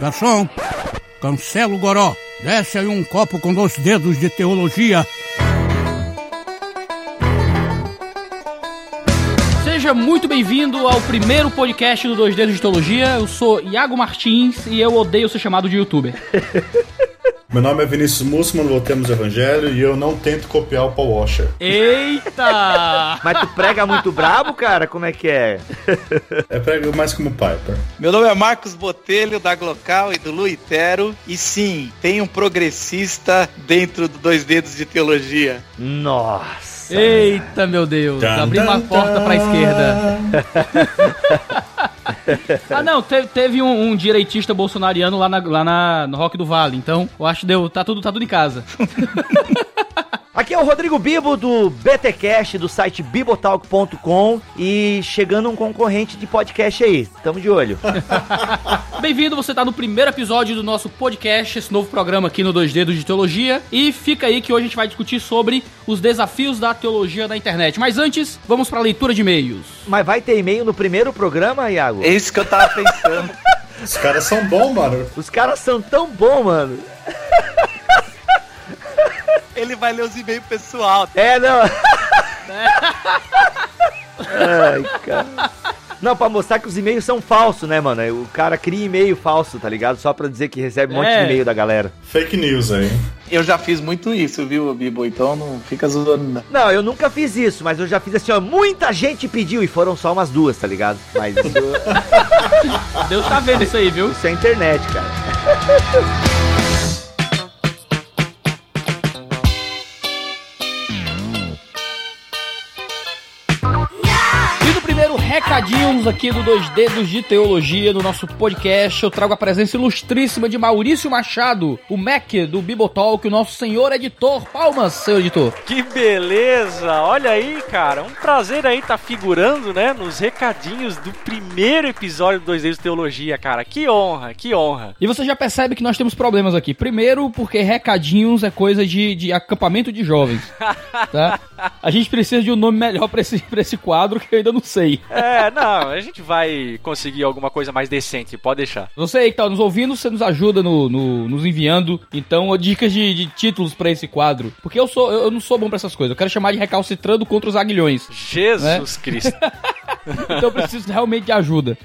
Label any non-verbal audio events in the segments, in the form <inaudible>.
Garçom, cancela o goró. Desce aí um copo com dois dedos de teologia. Seja muito bem-vindo ao primeiro podcast do Dois Dedos de Teologia. Eu sou Iago Martins e eu odeio ser chamado de youtuber. <laughs> Meu nome é Vinícius Mussman, Voltemos Evangelho, e eu não tento copiar o Paul Washer. Eita! <laughs> Mas tu prega muito brabo, cara? Como é que é? <laughs> É prego mais como Piper. Meu nome é Marcos Botelho, da Glocal e do Luitero. E sim, tem um progressista dentro do Dois Dedos de Teologia. Nossa. Eita, meu Deus. Abri uma porta pra esquerda. <laughs> <laughs> ah, não. Teve, teve um, um direitista bolsonariano lá, na, lá na- no Rock do Vale. Então, eu acho que deu. Tá tudo, tá tudo em casa. <laughs> Aqui é o Rodrigo Bibo do BTcast do site bibotalk.com e chegando um concorrente de podcast aí. Tamo de olho. <laughs> Bem-vindo, você tá no primeiro episódio do nosso podcast, esse novo programa aqui no Dois Dedos de Teologia. E fica aí que hoje a gente vai discutir sobre os desafios da teologia na internet. Mas antes, vamos pra leitura de e-mails. Mas vai ter e-mail no primeiro programa, Iago? É isso que eu tava pensando. <laughs> Os caras são bons, mano. Os caras são tão bons, mano. Ele vai ler os e-mails pessoal. É, não. <laughs> Ai, cara. Não, pra mostrar que os e-mails são falsos, né, mano? O cara cria e-mail falso, tá ligado? Só pra dizer que recebe um monte É. de e-mail da galera. Fake news aí. Eu já fiz muito isso, viu, Bibo? Então não fica zoando. não. Não, eu nunca fiz isso, mas eu já fiz assim, ó. Muita gente pediu e foram só umas duas, tá ligado? Mas isso, <laughs> Deus tá vendo isso aí, viu? isso é internet, cara. <laughs> recadinhos aqui do Dois Dedos de Teologia, no nosso podcast, eu trago a presença ilustríssima de Maurício Machado, o Mac do Bibotalk, o nosso senhor editor. Palmas, senhor editor. Que beleza! Olha aí, cara, um prazer aí estar figurando, né, nos recadinhos do primeiro episódio do Dois Dedos de Teologia, cara. Que honra, que honra. E você já percebe que nós temos problemas aqui. Primeiro, porque recadinhos é coisa de, de acampamento de jovens. Tá? <laughs> A gente precisa de um nome melhor pra esse, pra esse quadro que eu ainda não sei. É, não, a gente vai conseguir alguma coisa mais decente, pode deixar. Você aí que tá nos ouvindo, você nos ajuda no, no- nos enviando. Então, dicas de, de títulos pra esse quadro. Porque eu sou eu, eu não sou bom pra essas coisas. Eu quero chamar de recalcitrando contra os aguilhões. Jesus Cristo. <laughs> Então eu preciso realmente de ajuda.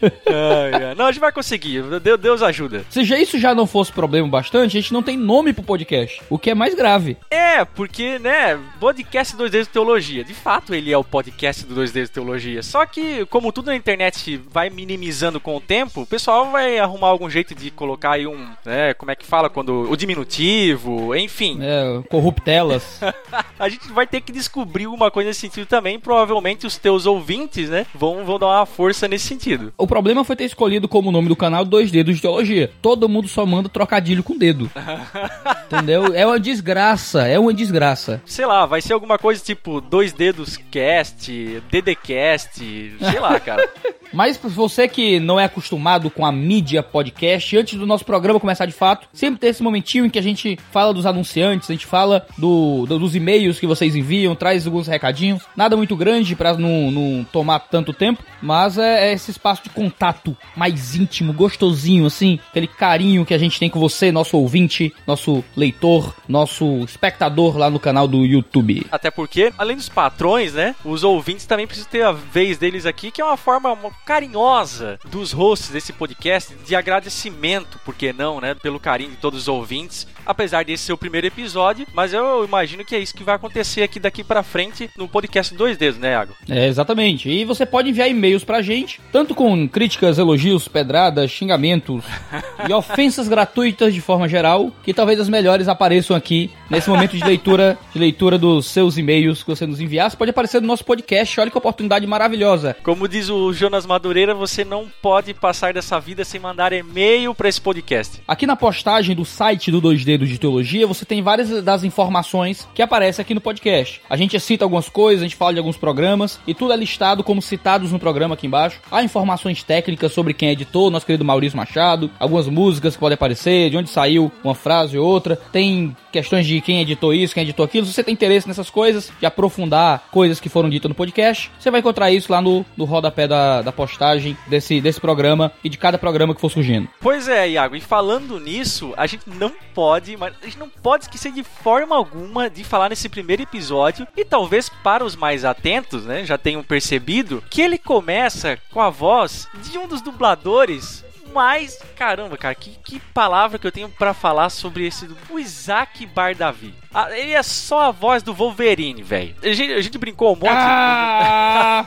Não, a gente vai conseguir. Deus, ajuda. Se já isso já não fosse problema bastante, a gente não tem nome pro podcast. O que é mais grave. É, porque, né, podcast Dois Dedos de Teologia. De fato, ele é o podcast do Dois Dedos de Teologia. Só que, como tudo na internet vai minimizando com o tempo, o pessoal vai arrumar algum jeito de colocar aí um, né, como é que fala, quando o diminutivo, enfim. É, corruptelas. <laughs> A gente vai ter que descobrir uma coisa nesse sentido também. Provavelmente os teus ouvintes, né, vão, vão dar uma força nesse sentido. O problema foi ter escolhido como nome do canal Dois Dedos de Teologia. Todo mundo só manda trocadilho com dedo. <laughs> Entendeu? É uma desgraça, é uma desgraça. Sei lá, vai ser alguma coisa tipo Dois Dedos Cast, DDCast, sei lá, cara. Mas pra você que não é acostumado com a mídia podcast, antes do nosso programa começar de fato, sempre tem esse momentinho em que a gente fala dos anunciantes, a gente fala do, do- dos e-mails que vocês enviam, traz alguns recadinhos. Nada muito grande pra não, não tomar tanto tempo, mas é, é esse espaço de contato mais íntimo, gostosinho, assim, aquele carinho que a gente tem com você, nosso ouvinte, nosso leitor, nosso espectador lá no canal do YouTube. Até porque, além dos patrões, né? Os ouvintes também precisam ter a vez deles aqui, que é uma forma carinhosa dos hosts desse podcast de agradecimento, por que não, né? Pelo carinho de todos os ouvintes. Apesar desse ser o primeiro episódio, mas eu imagino que é isso que vai acontecer aqui daqui pra frente no podcast Dois Dedos, né, Iago? É, exatamente. E você pode enviar e-mails pra gente, tanto com críticas, elogios, pedradas, xingamentos <laughs> e ofensas gratuitas de forma geral, que talvez as melhores apareçam aqui nesse momento de leitura, de leitura dos seus e-mails que você nos enviasse. Pode aparecer no nosso podcast. Olha que oportunidade maravilhosa. Como diz o Jonas Madureira, você não pode passar dessa vida sem mandar e-mail pra esse podcast. Aqui na postagem do site do Dois Dedos de teologia, você tem várias das informações que aparecem aqui no podcast. A gente cita algumas coisas, a gente fala de alguns programas e tudo é listado como citados no programa aqui embaixo. Há informações técnicas sobre quem é editou, nosso querido Maurício Machado, algumas músicas que podem aparecer, de onde saiu uma frase ou outra. Tem questões de quem editou isso, quem editou aquilo. Se você tem interesse nessas coisas, de aprofundar coisas que foram ditas no podcast, você vai encontrar isso lá no, no rodapé da, da postagem desse, desse programa e de cada programa que for surgindo. Pois é, Iago, e falando nisso, a gente não pode, mas a gente não pode esquecer de forma alguma de falar nesse primeiro episódio, e talvez para os mais atentos, né, já tenham percebido, que ele começa com a voz de um dos dubladores mas, caramba, cara, que, que palavra que eu tenho para falar sobre esse. O Isaac Bardavi. Ah, ele é só a voz do Wolverine, velho. A gente, a gente brincou um monte Ah!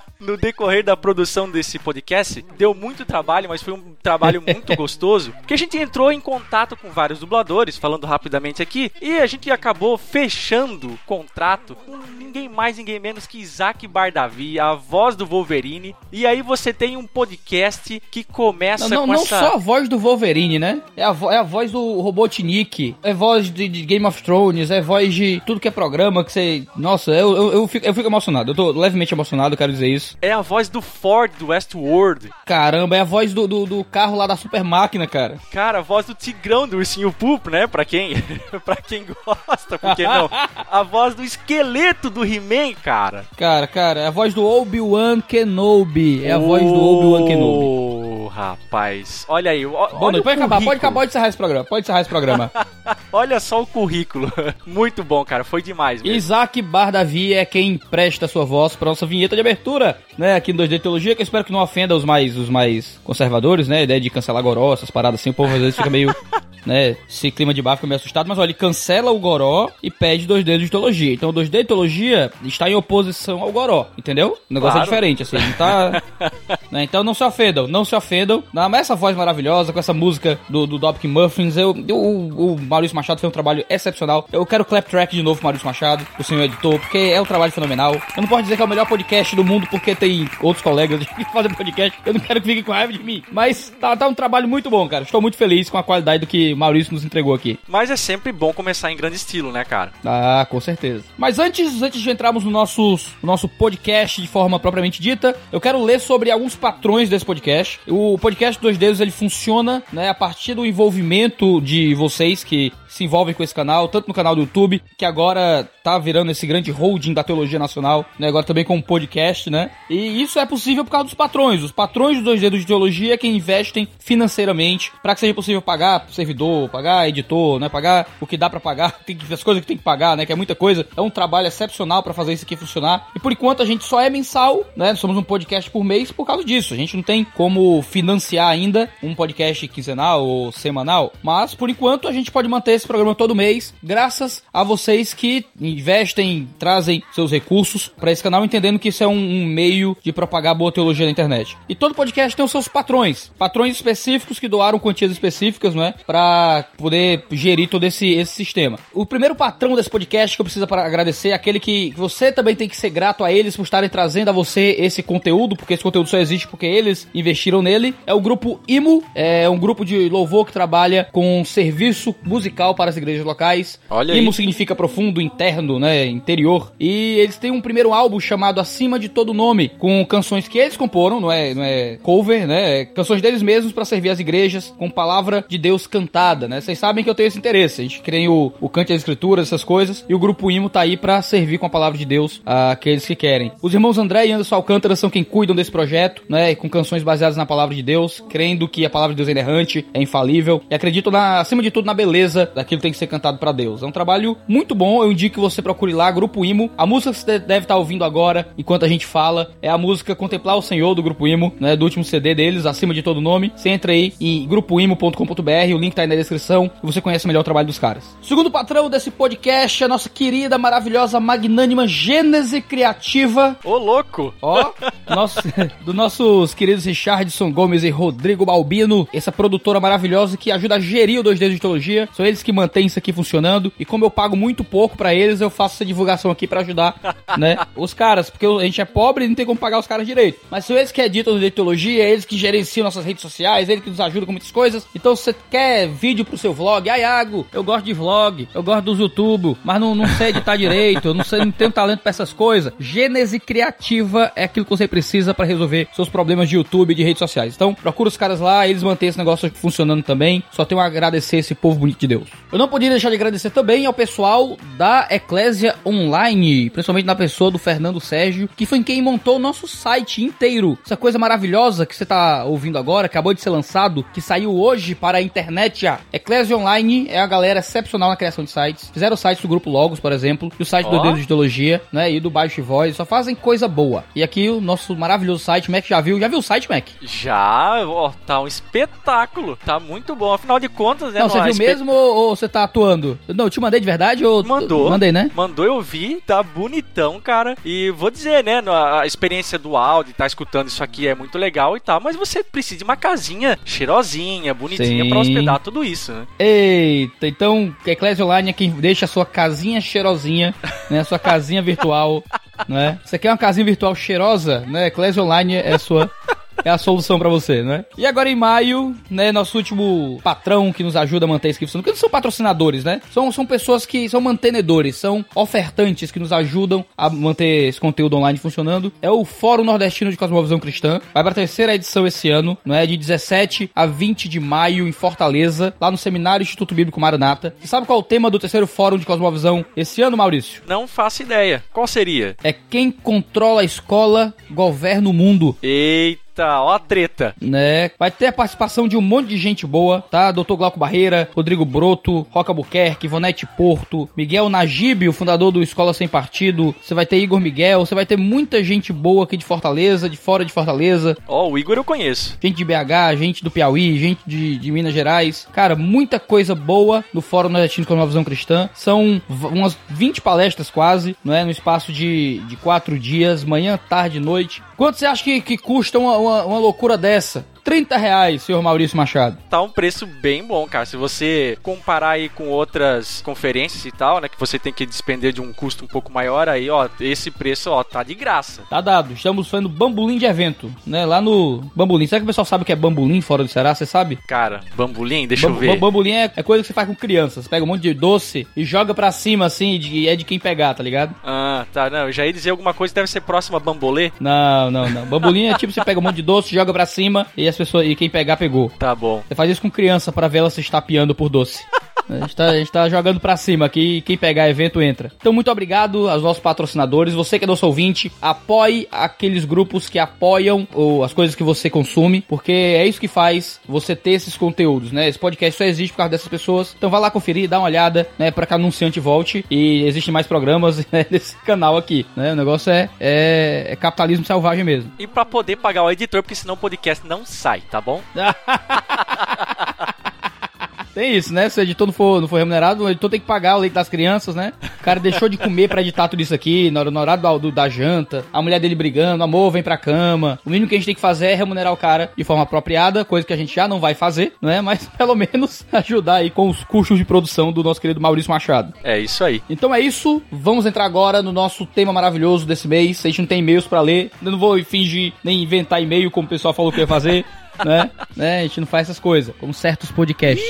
<laughs> no decorrer da produção desse podcast. Deu muito trabalho, mas foi um trabalho muito <laughs> gostoso. Porque a gente entrou em contato com vários dubladores, falando rapidamente aqui, e a gente acabou fechando contrato com ninguém mais, ninguém menos que Isaac Bardavi, a voz do Wolverine. E aí você tem um podcast que começa Não, não, com não essa. só a voz do Wolverine, né? É a, vo- é a voz do Robotnik, é voz de, de Game of Thrones, é voz de tudo que é programa que você. Nossa, eu, eu, eu, fico, eu fico emocionado. Eu tô levemente emocionado, quero dizer isso. É a voz do Ford do Westworld. Caramba, é a voz do, do, do carro lá da Super Máquina, cara. Cara, a voz do Tigrão do Ursinho Poop, né? Pra quem, <laughs> pra quem gosta, por que não? A voz do esqueleto do He-Man, cara. Cara, cara, é a voz do Obi-Wan Kenobi. É a voz do Obi-Wan Kenobi. Ô, rapaz. Olha aí. ó- Bom, olha o pode acabar, pode acabar, pode encerrar esse programa. Pode encerrar esse programa. <laughs> Olha só o currículo. <laughs> Muito bom, cara. Foi demais mesmo. Isaac Bardavi é quem presta sua voz para nossa vinheta de abertura, né? Aqui no 2D Teologia, que eu espero que não ofenda os mais, os mais conservadores, né? A ideia de cancelar Goró, essas paradas assim, o povo às vezes fica meio, <laughs> né? Esse clima de bar fica meio assustado, mas olha, ele cancela o Goró e pede 2D de Teologia. Então o 2D de Teologia está em oposição ao Goró, entendeu? O negócio Claro. é diferente, assim, não tá. <laughs> né? Então não se ofendam, não se ofendam. Mas essa voz maravilhosa, com essa música do, do Dopkick Muffins, eu, eu- o, o Maurício Machado fez um trabalho excepcional. Eu quero clap track de novo Maurício Machado, o senhor editor, porque é um trabalho fenomenal. Eu não posso dizer que é o melhor podcast do mundo, porque tem outros colegas que fazem podcast. Eu não quero que fiquem com raiva de mim. Mas tá, tá um trabalho muito bom, cara. Estou muito feliz com a qualidade do que o Maurício nos entregou aqui. Mas é sempre bom começar em grande estilo, né, cara? Ah, com certeza. Mas antes, antes de entrarmos no nosso, no nosso podcast de forma propriamente dita, eu quero ler sobre alguns patrões desse podcast. O podcast Dois Dedos ele funciona né, a partir do envolvimento de vocês que se envolvem com esse canal, tanto no canal do YouTube, que agora tá virando esse grande holding da teologia nacional, né, agora também com um podcast, né? E isso é possível por causa dos patrões. Os patrões dos Dois Dedos de Teologia é quem investem financeiramente para que seja possível pagar servidor, pagar editor, né, pagar o que dá para pagar, <laughs> tem as coisas que tem que pagar, né, que é muita coisa. É um trabalho excepcional para fazer isso aqui funcionar. E por enquanto a gente só é mensal, né? Somos um podcast por mês por causa disso. A gente não tem como financiar ainda um podcast quinzenal ou semanal, mas por enquanto a gente pode manter esse programa todo mês, graças a vocês que investem, trazem seus recursos para esse canal, entendendo que isso é um, um meio de propagar boa teologia na internet. E todo podcast tem os seus patrões, patrões específicos que doaram quantias específicas, não é, para poder gerir todo esse, esse sistema. O primeiro patrão desse podcast que eu preciso para agradecer é aquele que você também tem que ser grato a eles por estarem trazendo a você esse conteúdo, porque esse conteúdo só existe porque eles investiram nele. É o grupo IMO, é um grupo de louvor que trabalha com serviço musical para as igrejas locais. Olha aí. IMO significa profundo, interno, né, interior. E eles têm um primeiro álbum chamado Acima de Todo Nome, com canções que eles comporam, não é, não é cover, né, é canções deles mesmos para servir as igrejas com palavra de Deus cantada, né? Vocês sabem que eu tenho esse interesse. A gente crê o, o cante das escrituras, essas coisas, e o grupo IMO tá aí para servir com a palavra de Deus àqueles que querem. Os irmãos André e Anderson Alcântara são quem cuidam desse projeto, né, com canções baseadas na palavra de Deus, crendo que a palavra de Deus é inerrante, é infalível, e acreditam na, acima de tudo na beleza daquilo que tem que ser cantado para Deus. É um trabalho muito bom, eu indico que você procure lá, Grupo Imo. A música que você deve estar ouvindo agora, enquanto a gente fala, é a música Contemplar o Senhor do Grupo Imo, né, do último CD deles, acima de todo nome. Você entra aí em grupoimo.com.br, o link tá aí na descrição, e você conhece melhor o trabalho dos caras. Segundo patrão desse podcast, a nossa querida, maravilhosa, magnânima Gênese Criativa, Ô, louco! Ó, nosso, <laughs> dos nossos queridos Richardson Gomes e Rodrigo Balbino, essa produtora maravilhosa que ajuda a gerir o 2D de Teologia. São eles que mantêm isso aqui funcionando. E como eu pago muito pouco pra eles, eu faço essa divulgação aqui pra ajudar, né, os caras. Porque a gente é pobre tem como pagar os caras direito. Mas são eles que editam o 2D de Teologia, eles que gerenciam nossas redes sociais, eles que nos ajudam com muitas coisas. Então se você quer vídeo pro seu vlog. Ah, Iago, eu gosto de vlog, eu gosto dos YouTube, mas não, não sei editar direito, eu não sei, não tenho talento pra essas coisas. Gênese criativa é aquilo que você precisa pra resolver seus problemas de YouTube e de redes sociais. Então, procura os caras lá, eles mantêm esse negócio funcionando também. Só tenho a agradecer esse povo bonito de Deus. Eu não podia deixar de agradecer também ao pessoal da Eclésia Online, principalmente na pessoa do Fernando Sérgio, que foi quem montou o nosso site inteiro. Essa coisa maravilhosa que você tá ouvindo agora, acabou de ser lançado, que saiu hoje para a internet. A Eclésia Online é a galera excepcional na criação de sites. Fizeram o site do grupo Logos, por exemplo, e o site do Ó. Dedo de Teologia, né, e do Baixo Voz, só fazem coisa boa. E aqui o nosso maravilhoso site, Mac já viu? Já viu o site, Mac? Já, ó, tá um espetáculo. Tá muito bom. Afinal de contas, né? Não, você viu espe- mesmo ou, ou você tá atuando? Não, eu te mandei de verdade ou... Mandou. Mandei, né? Mandou eu vi, tá bonitão, cara. E vou dizer, né, a a experiência do áudio, tá escutando isso aqui é muito legal e tal, mas você precisa de uma casinha cheirosinha, bonitinha Sim. pra hospedar tudo isso, né? Eita, então Eclésia Online é quem deixa a sua casinha cheirosinha, né? A sua casinha virtual, <laughs> né? Você quer uma casinha virtual cheirosa, né? Eclésia Online é a sua é a solução pra você, né? E agora em maio, né, nosso último patrão que nos ajuda a manter aqui funcionando, porque não são patrocinadores, né? São, são pessoas que são mantenedores, são ofertantes que nos ajudam a manter esse conteúdo online funcionando. É o Fórum Nordestino de Cosmovisão Cristã. Vai pra terceira edição esse ano, não é? De 17 a 20 de maio em Fortaleza, lá no Seminário Instituto Bíblico Maranata. Você sabe qual é o tema do terceiro Fórum de Cosmovisão esse ano, Maurício? Não faço ideia. Qual seria? É quem controla a escola, governa o mundo. Eita, ó a treta. né? Vai ter a participação de um monte de gente boa, tá? Dr. Glauco Barreira, Rodrigo Broto, Roca Buquerque, Ivonete Porto, Miguel Najib, o fundador do Escola Sem Partido. Você vai ter Igor Miguel, você vai ter muita gente boa aqui de Fortaleza, de fora de Fortaleza. Ó, o Igor eu conheço. Gente de BH, gente do Piauí, gente de, de Minas Gerais. Cara, muita coisa boa no Fórum Nordestino com a Nova Visão Cristã. São umas 20 palestras quase, não é? No espaço de, de quatro dias, manhã, tarde e noite. Quanto você acha que, que custa uma, uma, uma loucura dessa? 30 reais, senhor Maurício Machado. Tá um preço bem bom, cara. Se você comparar aí com outras conferências e tal, né, que você tem que despender de um custo um pouco maior, aí, ó, esse preço, ó, tá de graça. Tá dado. Estamos fazendo bambolim de evento, né? Lá no Bambolim. Será que o pessoal sabe o que é bambolim fora do Ceará? Você sabe? Cara, bambolim, deixa eu ver. bam- Bambolim é, é coisa que você faz com crianças. Você pega um monte de doce e joga pra cima, assim, de, é de quem pegar, tá ligado? Ah, tá, não, eu já ia dizer alguma coisa que deve ser próxima a bambolê. Não, não, não. Bambolim é tipo você pega um monte de doce, joga pra cima e as pessoas e quem pegar pegou. Tá bom. Você faz isso com criança pra ver ela se estapeando por doce. <laughs> A gente, tá, a gente tá jogando pra cima aqui quem pegar evento entra. Então, muito obrigado aos nossos patrocinadores. Você que é nosso ouvinte, apoie aqueles grupos que apoiam ou, as coisas que você consome, porque é isso que faz você ter esses conteúdos, né? Esse podcast só existe por causa dessas pessoas. Então, vai lá conferir, dá uma olhada, né? Pra que anunciante volte. E existem mais programas <laughs> né, nesse canal aqui, né? O negócio é, é, é capitalismo selvagem mesmo. E pra poder pagar o editor, porque senão o podcast não sai, tá bom? <laughs> Tem isso, né? Se o editor não for, não for remunerado, o editor tem que pagar o leite das crianças, né? O cara deixou de comer pra editar tudo isso aqui, na hora, no horário do, do- da janta, a mulher dele brigando, amor, vem pra cama. O mínimo que a gente tem que fazer é remunerar o cara de forma apropriada, coisa que a gente já não vai fazer, né? Mas <laughs> pelo menos ajudar aí com os custos de produção do nosso querido Maurício Machado. É isso aí. Então é isso, vamos entrar agora no nosso tema maravilhoso desse mês. A gente não tem e-mails pra ler, eu não vou fingir nem inventar e-mail como o pessoal falou que ia fazer, né? né? A gente não faz essas coisas, como certos podcasts.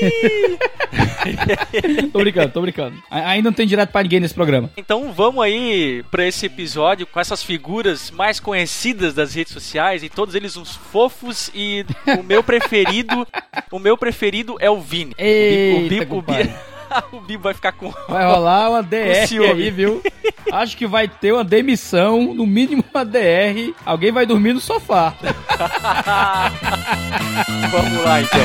<laughs> tô brincando, tô brincando. Ainda não tem direto pra ninguém nesse programa. Então vamos aí pra esse episódio com essas figuras mais conhecidas das redes sociais e todos eles uns fofos e o meu preferido, o meu preferido é o Vini. Eita, o Bibo, o compadre. <laughs> O Bibo vai ficar com Vai rolar uma <laughs> DR aí, viu? Acho que vai ter uma demissão, no mínimo uma DR. Alguém vai dormir no sofá. <laughs> Vamos lá então.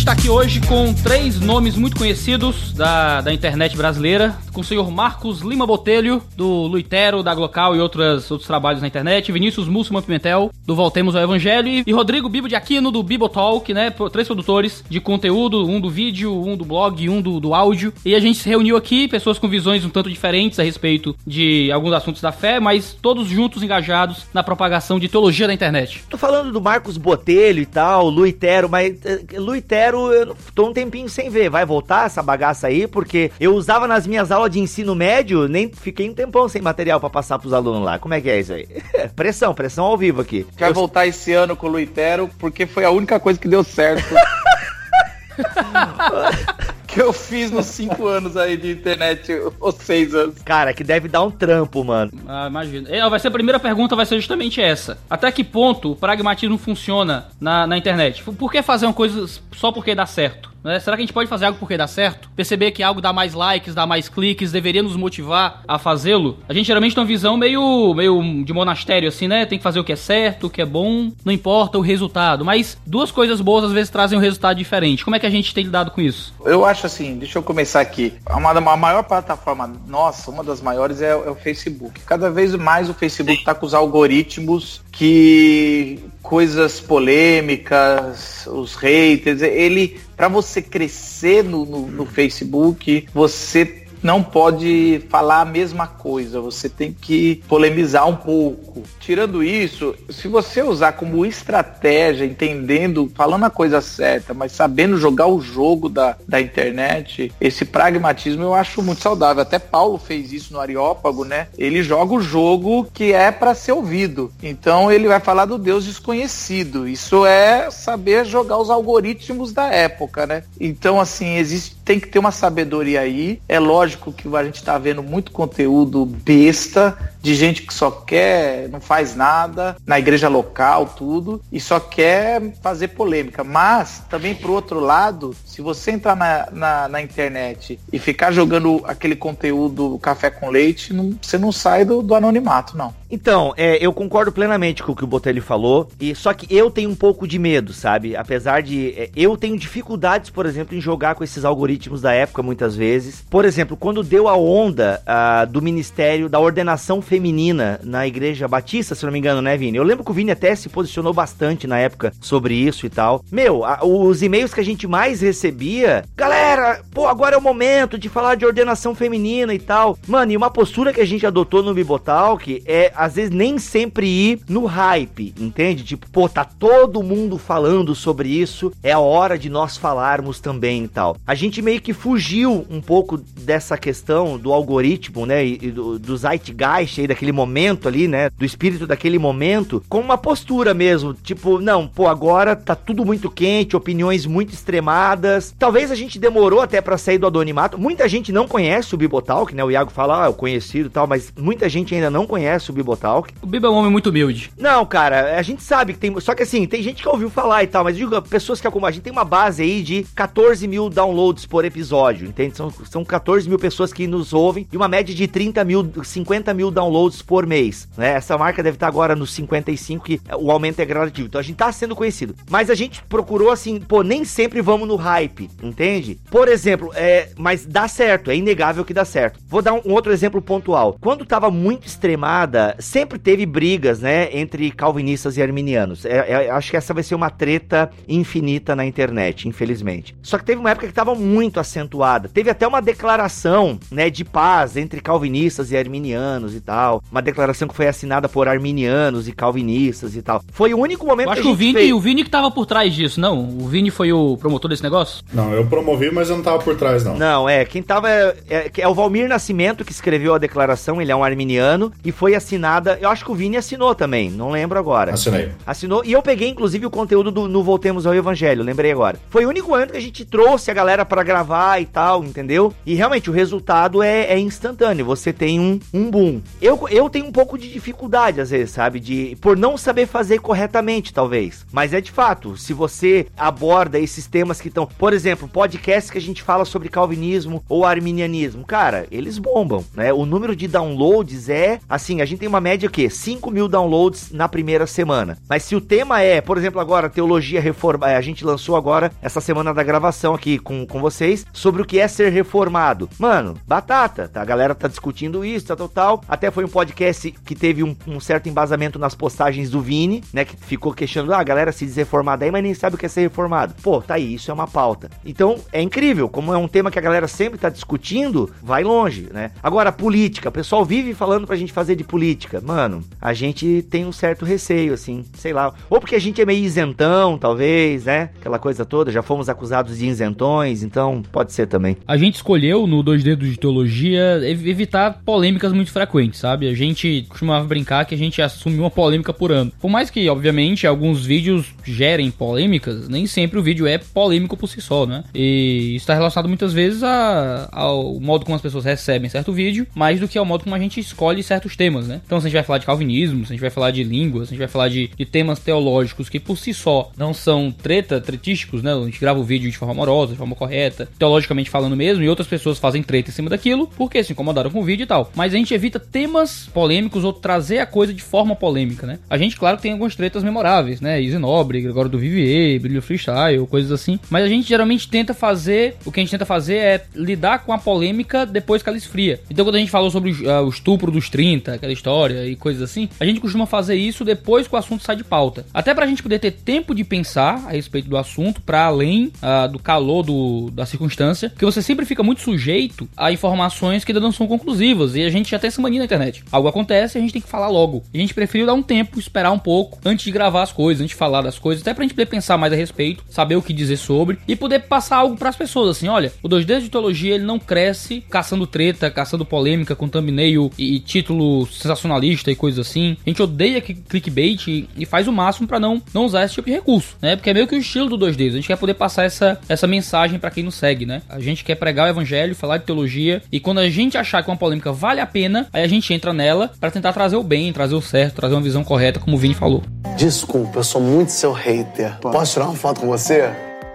Gente, tá aqui hoje com três nomes muito conhecidos da, da internet brasileira. Com o senhor Marcos Lima Botelho, do Luitero, da Glocal e outras, outros trabalhos na internet, Vinícius Mussman Pimentel, do Voltemos ao Evangelho, e Rodrigo Bibo de Aquino, do Bibotalk, né? Três produtores de conteúdo, um do vídeo, um do blog e um do, do áudio. E a gente se reuniu aqui, pessoas com visões um tanto diferentes a respeito de alguns assuntos da fé, mas todos juntos engajados na propagação de teologia da internet. Tô falando do Marcos Botelho e tal, Luitero, mas uh, Luitero eu tô um tempinho sem ver. Vai voltar essa bagaça aí? Porque eu usava nas minhas aulas de ensino médio, nem fiquei um tempão sem material para passar pros alunos lá. Como é que é isso aí? <laughs> pressão, pressão ao vivo aqui. Quer eu... voltar esse ano com o Luitero, porque foi a única coisa que deu certo. <laughs> que eu fiz nos cinco anos aí de internet, ou seis anos. Cara, que deve dar um trampo, mano. Ah, imagina. É, vai ser a primeira pergunta, vai ser justamente essa. Até que ponto o pragmatismo funciona na, na internet? Por que fazer uma coisa só porque dá certo? Né? Será que a gente pode fazer algo porque dá certo? Perceber que algo dá mais likes, dá mais cliques, deveria nos motivar a fazê-lo? A gente geralmente tem uma visão meio, meio de monastério, assim, né? Tem que fazer o que é certo, o que é bom, não importa o resultado. Mas duas coisas boas às vezes trazem um resultado diferente. Como é que a gente tem lidado com isso? Eu acho assim, deixa eu começar aqui. Uma, a maior plataforma nossa, uma das maiores é, é o Facebook. Cada vez mais o Facebook está com os algoritmos que coisas polêmicas, os haters, ele para você crescer no, no, no Facebook, você não pode falar a mesma coisa, você tem que polemizar um pouco. Tirando isso, se você usar como estratégia, entendendo, falando a coisa certa, mas sabendo jogar o jogo da, da internet, esse pragmatismo eu acho muito saudável. Até Paulo fez isso no Areópago, né? Ele joga o jogo que é para ser ouvido. Então ele vai falar do Deus desconhecido. Isso é saber jogar os algoritmos da época, né? Então, assim, existe, tem que ter uma sabedoria aí. É lógico que a gente está vendo muito conteúdo besta, de gente que só quer, não faz nada, na igreja local, tudo, e só quer fazer polêmica. Mas, também por outro lado, se você entrar na, na, na internet e ficar jogando aquele conteúdo café com leite, não, você não sai do, do anonimato, não. Então, é, eu concordo plenamente com o que o Botelho falou, e só que eu tenho um pouco de medo, sabe? Apesar de. É, eu tenho dificuldades, por exemplo, em jogar com esses algoritmos da época, muitas vezes. Por exemplo, quando deu a onda uh, do ministério da ordenação feminina na igreja batista, se não me engano, né, Vini? Eu lembro que o Vini até se posicionou bastante na época sobre isso e tal. Meu, a, os e-mails que a gente mais recebia, galera, pô, agora é o momento de falar de ordenação feminina e tal. Mano, e uma postura que a gente adotou no Bibotalk é, às vezes, nem sempre ir no hype, entende? Tipo, pô, tá todo mundo falando sobre isso, é a hora de nós falarmos também e tal. A gente meio que fugiu um pouco dessa questão do algoritmo, né, e do, do zeitgeist aí daquele momento ali, né, do espírito daquele momento, com uma postura mesmo, tipo, não, pô, agora tá tudo muito quente, opiniões muito extremadas. Talvez a gente demorou até para sair do anonimato. Muita gente não conhece o Bibotalk, né? O Iago fala, ah, o conhecido e tal, mas muita gente ainda não conhece o Bibotalk. O Bibo é um homem muito humilde. Não, cara, a gente sabe que tem. Só que assim, tem gente que ouviu falar e tal, mas digo, pessoas que acompanham. A gente tem uma base aí de 14 mil downloads por episódio, entende? São, são 14 mil pessoas que nos ouvem e uma média de 30 mil, 50 mil downloads por mês, né? Essa marca deve estar agora nos 55, que o aumento é gradativo. Então a gente tá sendo conhecido. Mas a gente procurou assim, pô, nem sempre vamos no hype, entende? Por exemplo, é, mas dá certo, é inegável que dá certo. Vou dar um, outro exemplo pontual. Quando tava muito extremada, sempre teve brigas, né, entre calvinistas e arminianos. É, é, acho que essa vai ser uma treta infinita na internet, infelizmente. Só que teve uma época que tava muito acentuada. Teve até uma declaração, né, de paz entre calvinistas e arminianos e tal. Uma declaração que foi assinada por arminianos e calvinistas e tal. Foi o único momento eu acho que, que o Vini, fez... o Vini que tava por trás disso, não? O Vini foi o promotor desse negócio? Não, eu promovi, mas eu não tava por trás, não. Não, é, quem tava é, é, é o Valmir Nascimento que escreveu a declaração, ele é um arminiano e foi assinada, eu acho que o Vini assinou também, não lembro agora. Assinei. Assinou e eu peguei inclusive o conteúdo do no Voltemos ao Evangelho, lembrei agora. Foi o único momento que a gente trouxe a galera para gravar e tal, entendeu? E realmente o resultado é, é instantâneo, você tem um, um boom. Eu eu, eu tenho um pouco de dificuldade, às vezes, sabe? De, por não saber fazer corretamente, talvez. Mas é de fato, se você aborda esses temas que estão. Por exemplo, podcasts que a gente fala sobre calvinismo ou arminianismo, cara, eles bombam, né? O número de downloads é. Assim, a gente tem uma média o quê? 5 mil downloads na primeira semana. Mas se o tema é, por exemplo, agora, teologia reformada, a gente lançou agora, essa semana da gravação aqui com, com vocês, sobre o que é ser reformado. Mano, batata, tá? A galera tá discutindo isso, tal, tal. Até foi um podcast que teve um, um, certo embasamento nas postagens do Vini, né? Que ficou questionando, ah, a galera se diz reformada aí, mas nem sabe o que é ser reformado. Pô, tá aí, isso é uma pauta. Então, é incrível, como é um tema que a galera sempre tá discutindo, vai longe, né? Agora, política, o pessoal vive falando pra gente fazer de política. Mano, a gente tem um certo receio, assim, sei lá. Ou porque a gente é meio isentão, talvez, né? Aquela coisa toda, já fomos acusados de isentões, então pode ser também. A gente escolheu no Dois Dedos de Teologia evitar polêmicas muito frequentes, sabe? A gente costumava brincar que a gente assumiu uma polêmica por ano. Por mais que, obviamente, alguns vídeos gerem polêmicas, nem sempre o vídeo é polêmico por si só, né? E isso está relacionado muitas vezes a, ao modo como as pessoas recebem certo vídeo, mais do que ao modo como a gente escolhe certos temas, né? Então, se a gente vai falar de calvinismo, se a gente vai falar de línguas, se a gente vai falar de, de temas teológicos que por si só não são treta, tretísticos, né? A gente grava o vídeo de forma amorosa, de forma correta, teologicamente falando mesmo, e outras pessoas fazem treta em cima daquilo porque se incomodaram com o vídeo e tal. Mas a gente evita temas polêmicos ou trazer a coisa de forma polêmica, né? A gente, claro, tem algumas tretas memoráveis, né? Easy Nobre, Gregório do Vivier, Brilho Freestyle, coisas assim. Mas a gente geralmente tenta fazer, o que a gente tenta fazer é lidar com a polêmica depois que ela esfria. Então quando a gente falou sobre uh, o estupro dos 30, aquela história e coisas assim, a gente costuma fazer isso depois que o assunto sai de pauta. Até pra gente poder ter tempo de pensar a respeito do assunto, para além uh, do calor do, da circunstância, que você sempre fica muito sujeito a informações que ainda não são conclusivas. E a gente já tem essa mania na internet. Algo acontece a gente tem que falar logo. A gente preferiu dar um tempo, esperar um pouco, antes de gravar as coisas, antes de falar das coisas, até pra gente poder pensar mais a respeito, saber o que dizer sobre e poder passar algo para as pessoas. Assim, olha, o 2D de teologia ele não cresce caçando treta, caçando polêmica com thumbnail e, e título sensacionalista e coisas assim. A gente odeia clickbait e, e faz o máximo para não, não usar esse tipo de recurso, né? Porque é meio que o estilo do 2D. A gente quer poder passar essa, essa mensagem para quem nos segue, né? A gente quer pregar o evangelho, falar de teologia e quando a gente achar que uma polêmica vale a pena, aí a gente entra nela para tentar trazer o bem, trazer o certo, trazer uma visão correta, como o Vini falou. Desculpa, eu sou muito seu hater. Posso tirar uma foto com você?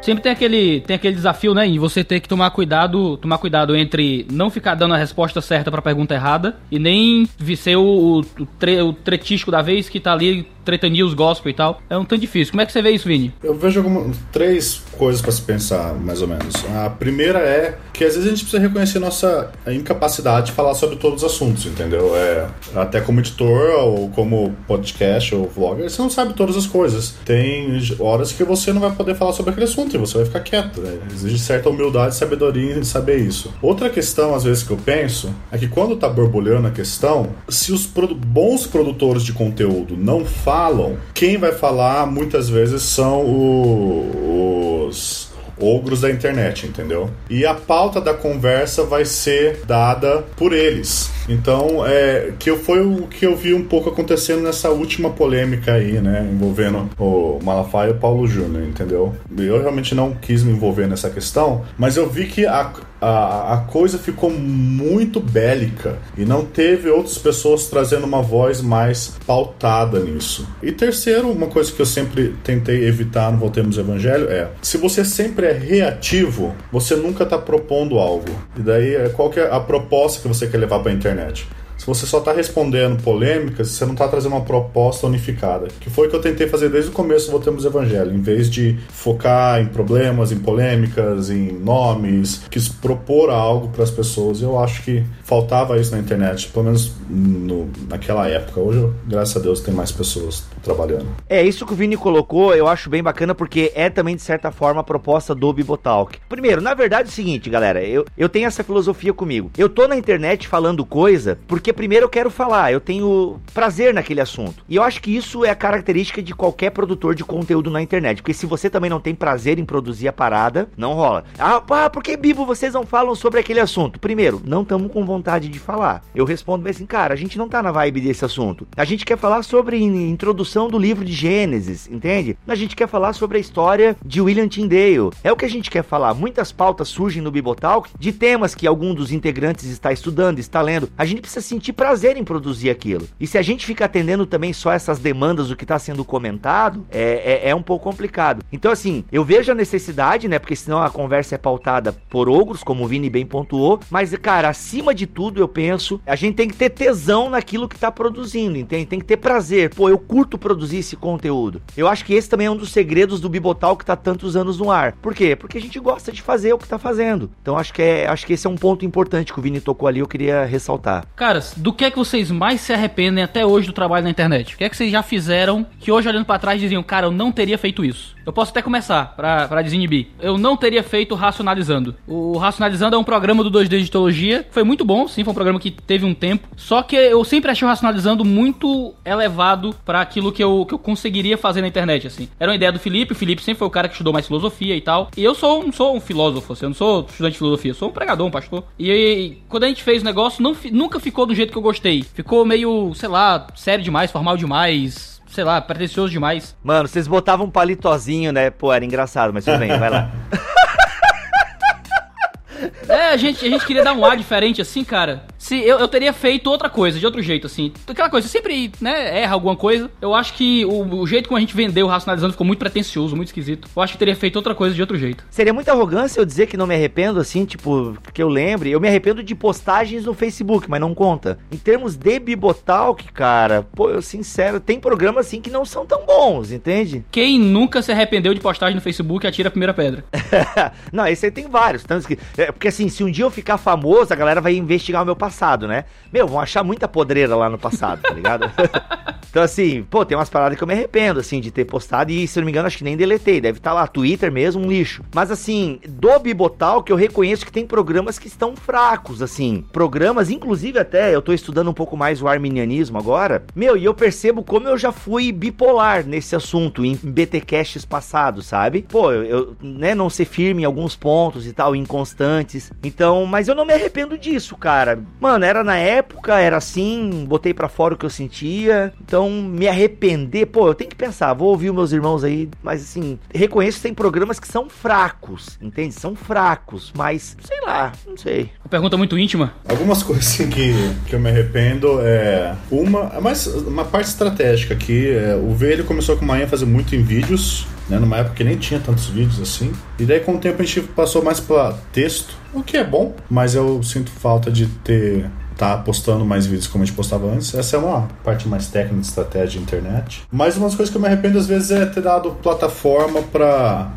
Sempre tem aquele, tem aquele desafio, né? E você ter que tomar cuidado, tomar cuidado entre não ficar dando a resposta certa para a pergunta errada e nem ser o, o, tre, o tretístico da vez que tá ali treta news, gospel e tal. É um tanto difícil. Como é que você vê isso, Vini? Eu vejo algumas, três coisas para se pensar, mais ou menos. A primeira é que às vezes a gente precisa reconhecer nossa incapacidade de falar sobre todos os assuntos, entendeu? É, até como editor ou como podcast ou vlogger, você não sabe todas as coisas. Tem horas que você não vai poder falar sobre aquele assunto e você vai ficar quieto. Né? Exige certa humildade e sabedoria em saber isso. Outra questão, às vezes, que eu penso é que quando tá borbulhando a questão, se os produ bons produtores de conteúdo não falam falam, quem vai falar muitas vezes são os ogros da internet, entendeu? E a pauta da conversa vai ser dada por eles. Então, é, que foi o que eu vi um pouco acontecendo nessa última polêmica aí, né? Envolvendo o Malafaia e o Paulo Júnior, entendeu? Eu realmente não quis me envolver nessa questão, mas eu vi que a, a, a coisa ficou muito bélica e não teve outras pessoas trazendo uma voz mais pautada nisso. E terceiro, uma coisa que eu sempre tentei evitar no Voltemos Evangelho é: se você sempre é reativo, você nunca está propondo algo. E daí, qual que é a proposta que você quer levar para a internet. Se você só está respondendo polêmicas, você não está trazendo uma proposta unificada. Que foi o que eu tentei fazer desde o começo do Voltemos Evangelho. Em vez de focar em problemas, em polêmicas, em nomes, quis propor algo para as pessoas. Eu acho que faltava isso na internet, pelo menos no, naquela época. Hoje, graças a Deus, tem mais pessoas trabalhando. É, isso que o Vini colocou, eu acho bem bacana, porque é também, de certa forma, a proposta do Bibotalk. Primeiro, na verdade é o seguinte, galera, eu, eu tenho essa filosofia comigo. Eu tô na internet falando coisa porque primeiro eu quero falar, eu tenho prazer naquele assunto. E eu acho que isso é a característica de qualquer produtor de conteúdo na internet. Porque se você também não tem prazer em produzir a parada, não rola. Ah, pá, por que, Bibo, vocês não falam sobre aquele assunto? Primeiro, não estamos com vontade de falar. Eu respondo bem assim, cara, a gente não tá na vibe desse assunto. A gente quer falar sobre introdução introdução do livro de Gênesis, entende? A gente quer falar sobre a história de William Tyndale. É o que a gente quer falar. Muitas pautas surgem no Bibotalk de temas que algum dos integrantes está estudando, está lendo. A gente precisa sentir prazer em produzir aquilo. E se a gente fica atendendo também só essas demandas do que está sendo comentado, é, é, é um pouco complicado. Então, assim, eu vejo a necessidade, né? Porque senão a conversa é pautada por ogros, como o Vini bem pontuou. Mas, cara, acima de tudo, eu penso, a gente tem que ter tesão naquilo que está produzindo, entende? Tem que ter prazer. Pô, eu curto produzir esse conteúdo. Eu acho que esse também é um dos segredos do Bibotal que tá tantos anos no ar. Por quê? Porque a gente gosta de fazer o que tá fazendo. Então acho que é, acho que esse é um ponto importante que o Vini tocou ali, eu queria ressaltar. Caras, do que é que vocês mais se arrependem até hoje do trabalho na internet? O que é que vocês já fizeram que hoje olhando para trás diziam, cara, eu não teria feito isso? Eu posso até começar pra desinibir. Eu não teria feito Racionalizando. O Racionalizando é um programa do 2D Digitologia. Foi muito bom, sim, foi um programa que teve um tempo. Só que eu sempre achei o Racionalizando muito elevado para aquilo que eu, que eu conseguiria fazer na internet, assim. Era uma ideia do Felipe, o Felipe sempre foi o cara que estudou mais filosofia e tal. E eu sou, não sou um filósofo, assim, eu não sou estudante de filosofia, eu sou um pregador, um pastor. E, e quando a gente fez o negócio, não, nunca ficou do jeito que eu gostei. Ficou meio, sei lá, sério demais, formal demais sei lá, pretencioso demais. Mano, vocês botavam um palitozinho, né? Pô, era engraçado, mas tudo bem, vai lá. <laughs> É, a gente, a gente queria dar um ar diferente assim, cara. Se eu, eu teria feito outra coisa, de outro jeito, assim. Aquela coisa, sempre, né, erra alguma coisa. Eu acho que o, o jeito como a gente vendeu o Racionalizando ficou muito pretencioso, muito esquisito. Eu acho que teria feito outra coisa de outro jeito. Seria muita arrogância eu dizer que não me arrependo, assim, tipo, que eu lembre. Eu me arrependo de postagens no Facebook, mas não conta. Em termos de Bibotalk, cara, pô, eu sincero, tem programas assim que não são tão bons, entende? Quem nunca se arrependeu de postagem no Facebook atira a primeira pedra. <laughs> não, esse aí tem vários. Tantos que, é, porque assim, se um dia eu ficar famoso, a galera vai investigar o meu passado passado, né? Meu, vão achar muita podreira lá no passado, tá ligado? <laughs> então, assim, pô, tem umas paradas que eu me arrependo, assim, de ter postado e, se não me engano, acho que nem deletei. Deve estar tá lá, Twitter mesmo, um lixo. Mas, assim, do Bibotal, que eu reconheço que tem programas que estão fracos, assim. Programas, inclusive até, eu tô estudando um pouco mais o arminianismo agora. Meu, e eu percebo como eu já fui bipolar nesse assunto em BTcasts passados, sabe? Pô, eu, eu né, não ser firme em alguns pontos e tal, inconstantes. Então, mas eu não me arrependo disso, cara. Mano, era na época, era assim, botei para fora o que eu sentia. Então, me arrepender, pô, eu tenho que pensar, vou ouvir os meus irmãos aí, mas assim, reconheço que tem programas que são fracos, entende? São fracos, mas sei lá, não sei. Uma pergunta muito íntima. Algumas coisas assim que, que eu me arrependo é. Uma, é mais uma parte estratégica aqui. É, o V ele começou com uma ênfase muito em vídeos, né, numa época que nem tinha tantos vídeos assim. E daí com o tempo a gente passou mais para texto, o que é bom, mas eu sinto falta de ter tá postando mais vídeos como a gente postava antes. Essa é uma parte mais técnica de estratégia de internet. Mas umas coisas que eu me arrependo às vezes é ter dado plataforma para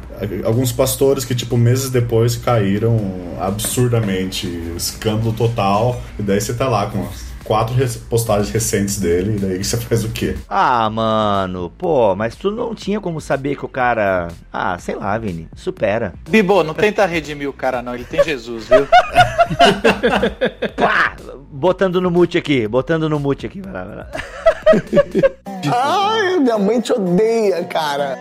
alguns pastores que tipo meses depois caíram absurdamente, escândalo total. E daí você tá lá com quatro postagens recentes dele, e daí você faz o quê? Ah, mano, pô, mas tu não tinha como saber que o cara. Ah, sei lá, Vini, supera. Bibo, não tenta redimir o cara, não, ele tem Jesus, viu? <laughs> Pá! Botando no mute aqui, botando no mute aqui, vai lá, vai lá. <laughs> Ai, minha mãe te odeia, cara.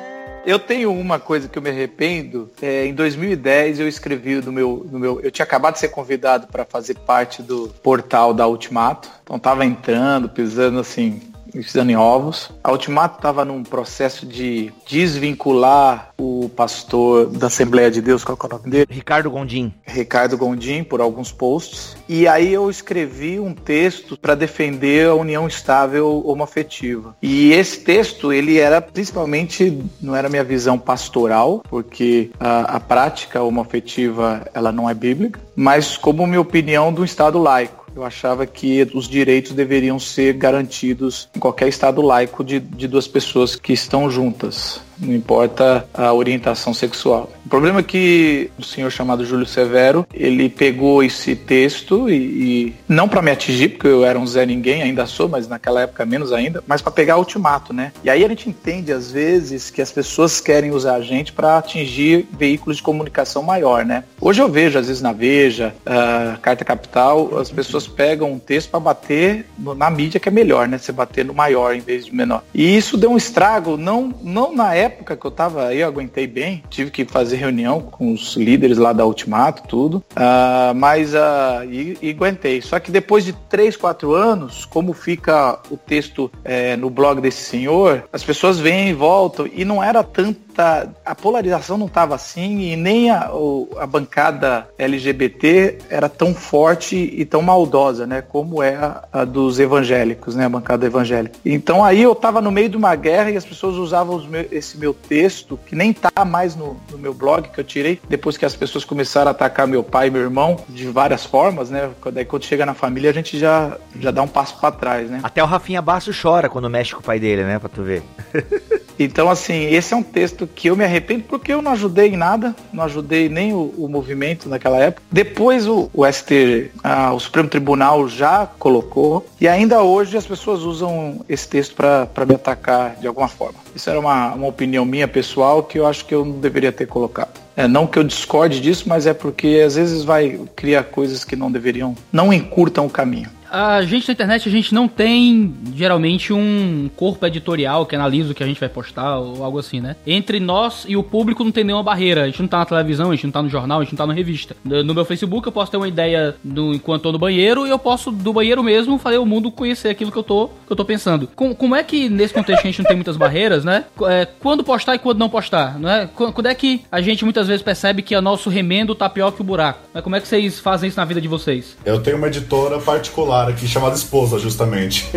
Eu tenho uma coisa que eu me arrependo. É, em 2010 eu escrevi no meu, no meu. Eu tinha acabado de ser convidado para fazer parte do portal da Ultimato. Então tava entrando, pisando assim, pisando em ovos. A Ultimato estava num processo de desvincular o pastor da Assembleia de Deus, qual é o nome dele? Ricardo Gondim. Ricardo Gondim, por alguns posts. E aí eu escrevi um texto para defender a união estável homoafetiva. E esse texto, ele era principalmente, não era minha visão pastoral, porque a, a prática homoafetiva, ela não é bíblica, mas como minha opinião do Estado laico. Eu achava que os direitos deveriam ser garantidos em qualquer estado laico de, de duas pessoas que estão juntas não importa a orientação sexual. O problema é que o senhor chamado Júlio Severo, ele pegou esse texto e, e não para me atingir, porque eu era um Zé Ninguém, ainda sou, mas naquela época menos ainda, mas para pegar ultimato, né? E aí a gente entende às vezes que as pessoas querem usar a gente para atingir veículos de comunicação maior, né? Hoje eu vejo, às vezes na Veja, uh, Carta Capital, as pessoas pegam um texto para bater no, na mídia que é melhor, né? Você bater no maior em vez de menor. E isso deu um estrago, não, não na época época que eu tava aí, eu aguentei bem. Tive que fazer reunião com os líderes lá da Ultimato, tudo. Uh, mas, uh, e, e, aguentei. Só que depois de 3, 4 anos, como fica o texto é, no blog desse senhor, as pessoas vêm e voltam e não era tanta. A polarização não tava assim e nem a, a bancada LGBT era tão forte e tão maldosa, né? Como é a, a dos evangélicos, né? A bancada evangélica. Então aí eu tava no meio de uma guerra e as pessoas usavam meu, esse meu texto, que nem tá mais no, no, meu blog, que eu tirei, depois que as pessoas começaram a atacar meu pai e meu irmão de várias formas, né? Daí quando chega na família a gente já, já dá um passo para trás, né? Até o Rafinha Basso chora quando mexe com o pai dele, né? Pra tu ver. Então, assim, esse é um texto que eu me arrependo porque eu não ajudei em nada, não ajudei nem o, o movimento naquela época. Depois o, o ST, ah, o Supremo Tribunal já colocou, e ainda hoje as pessoas usam esse texto para me atacar de alguma forma. Isso era uma, uma opinião minha pessoal que eu acho que eu não deveria ter colocado. É, não que eu discorde disso, mas é porque às vezes vai criar coisas que não deveriam, não encurtam o caminho a gente na internet, a gente não tem geralmente um corpo editorial que analisa o que a gente vai postar ou algo assim, né? Entre nós e o público não tem nenhuma barreira. A gente não tá na televisão, a gente não tá no jornal, a gente não tá na revista. No meu Facebook eu posso ter uma ideia do, enquanto tô no banheiro e eu posso, do banheiro mesmo, fazer o mundo conhecer aquilo que eu tô, que eu tô pensando. Com, como é que nesse contexto a gente não tem muitas barreiras, né? É, quando postar e quando não postar, não é? Quando é que a gente muitas vezes percebe que o nosso remendo tá pior que o buraco? Como é que vocês fazem isso na vida de vocês? Eu tenho uma editora particular aqui chamada Esposa, justamente.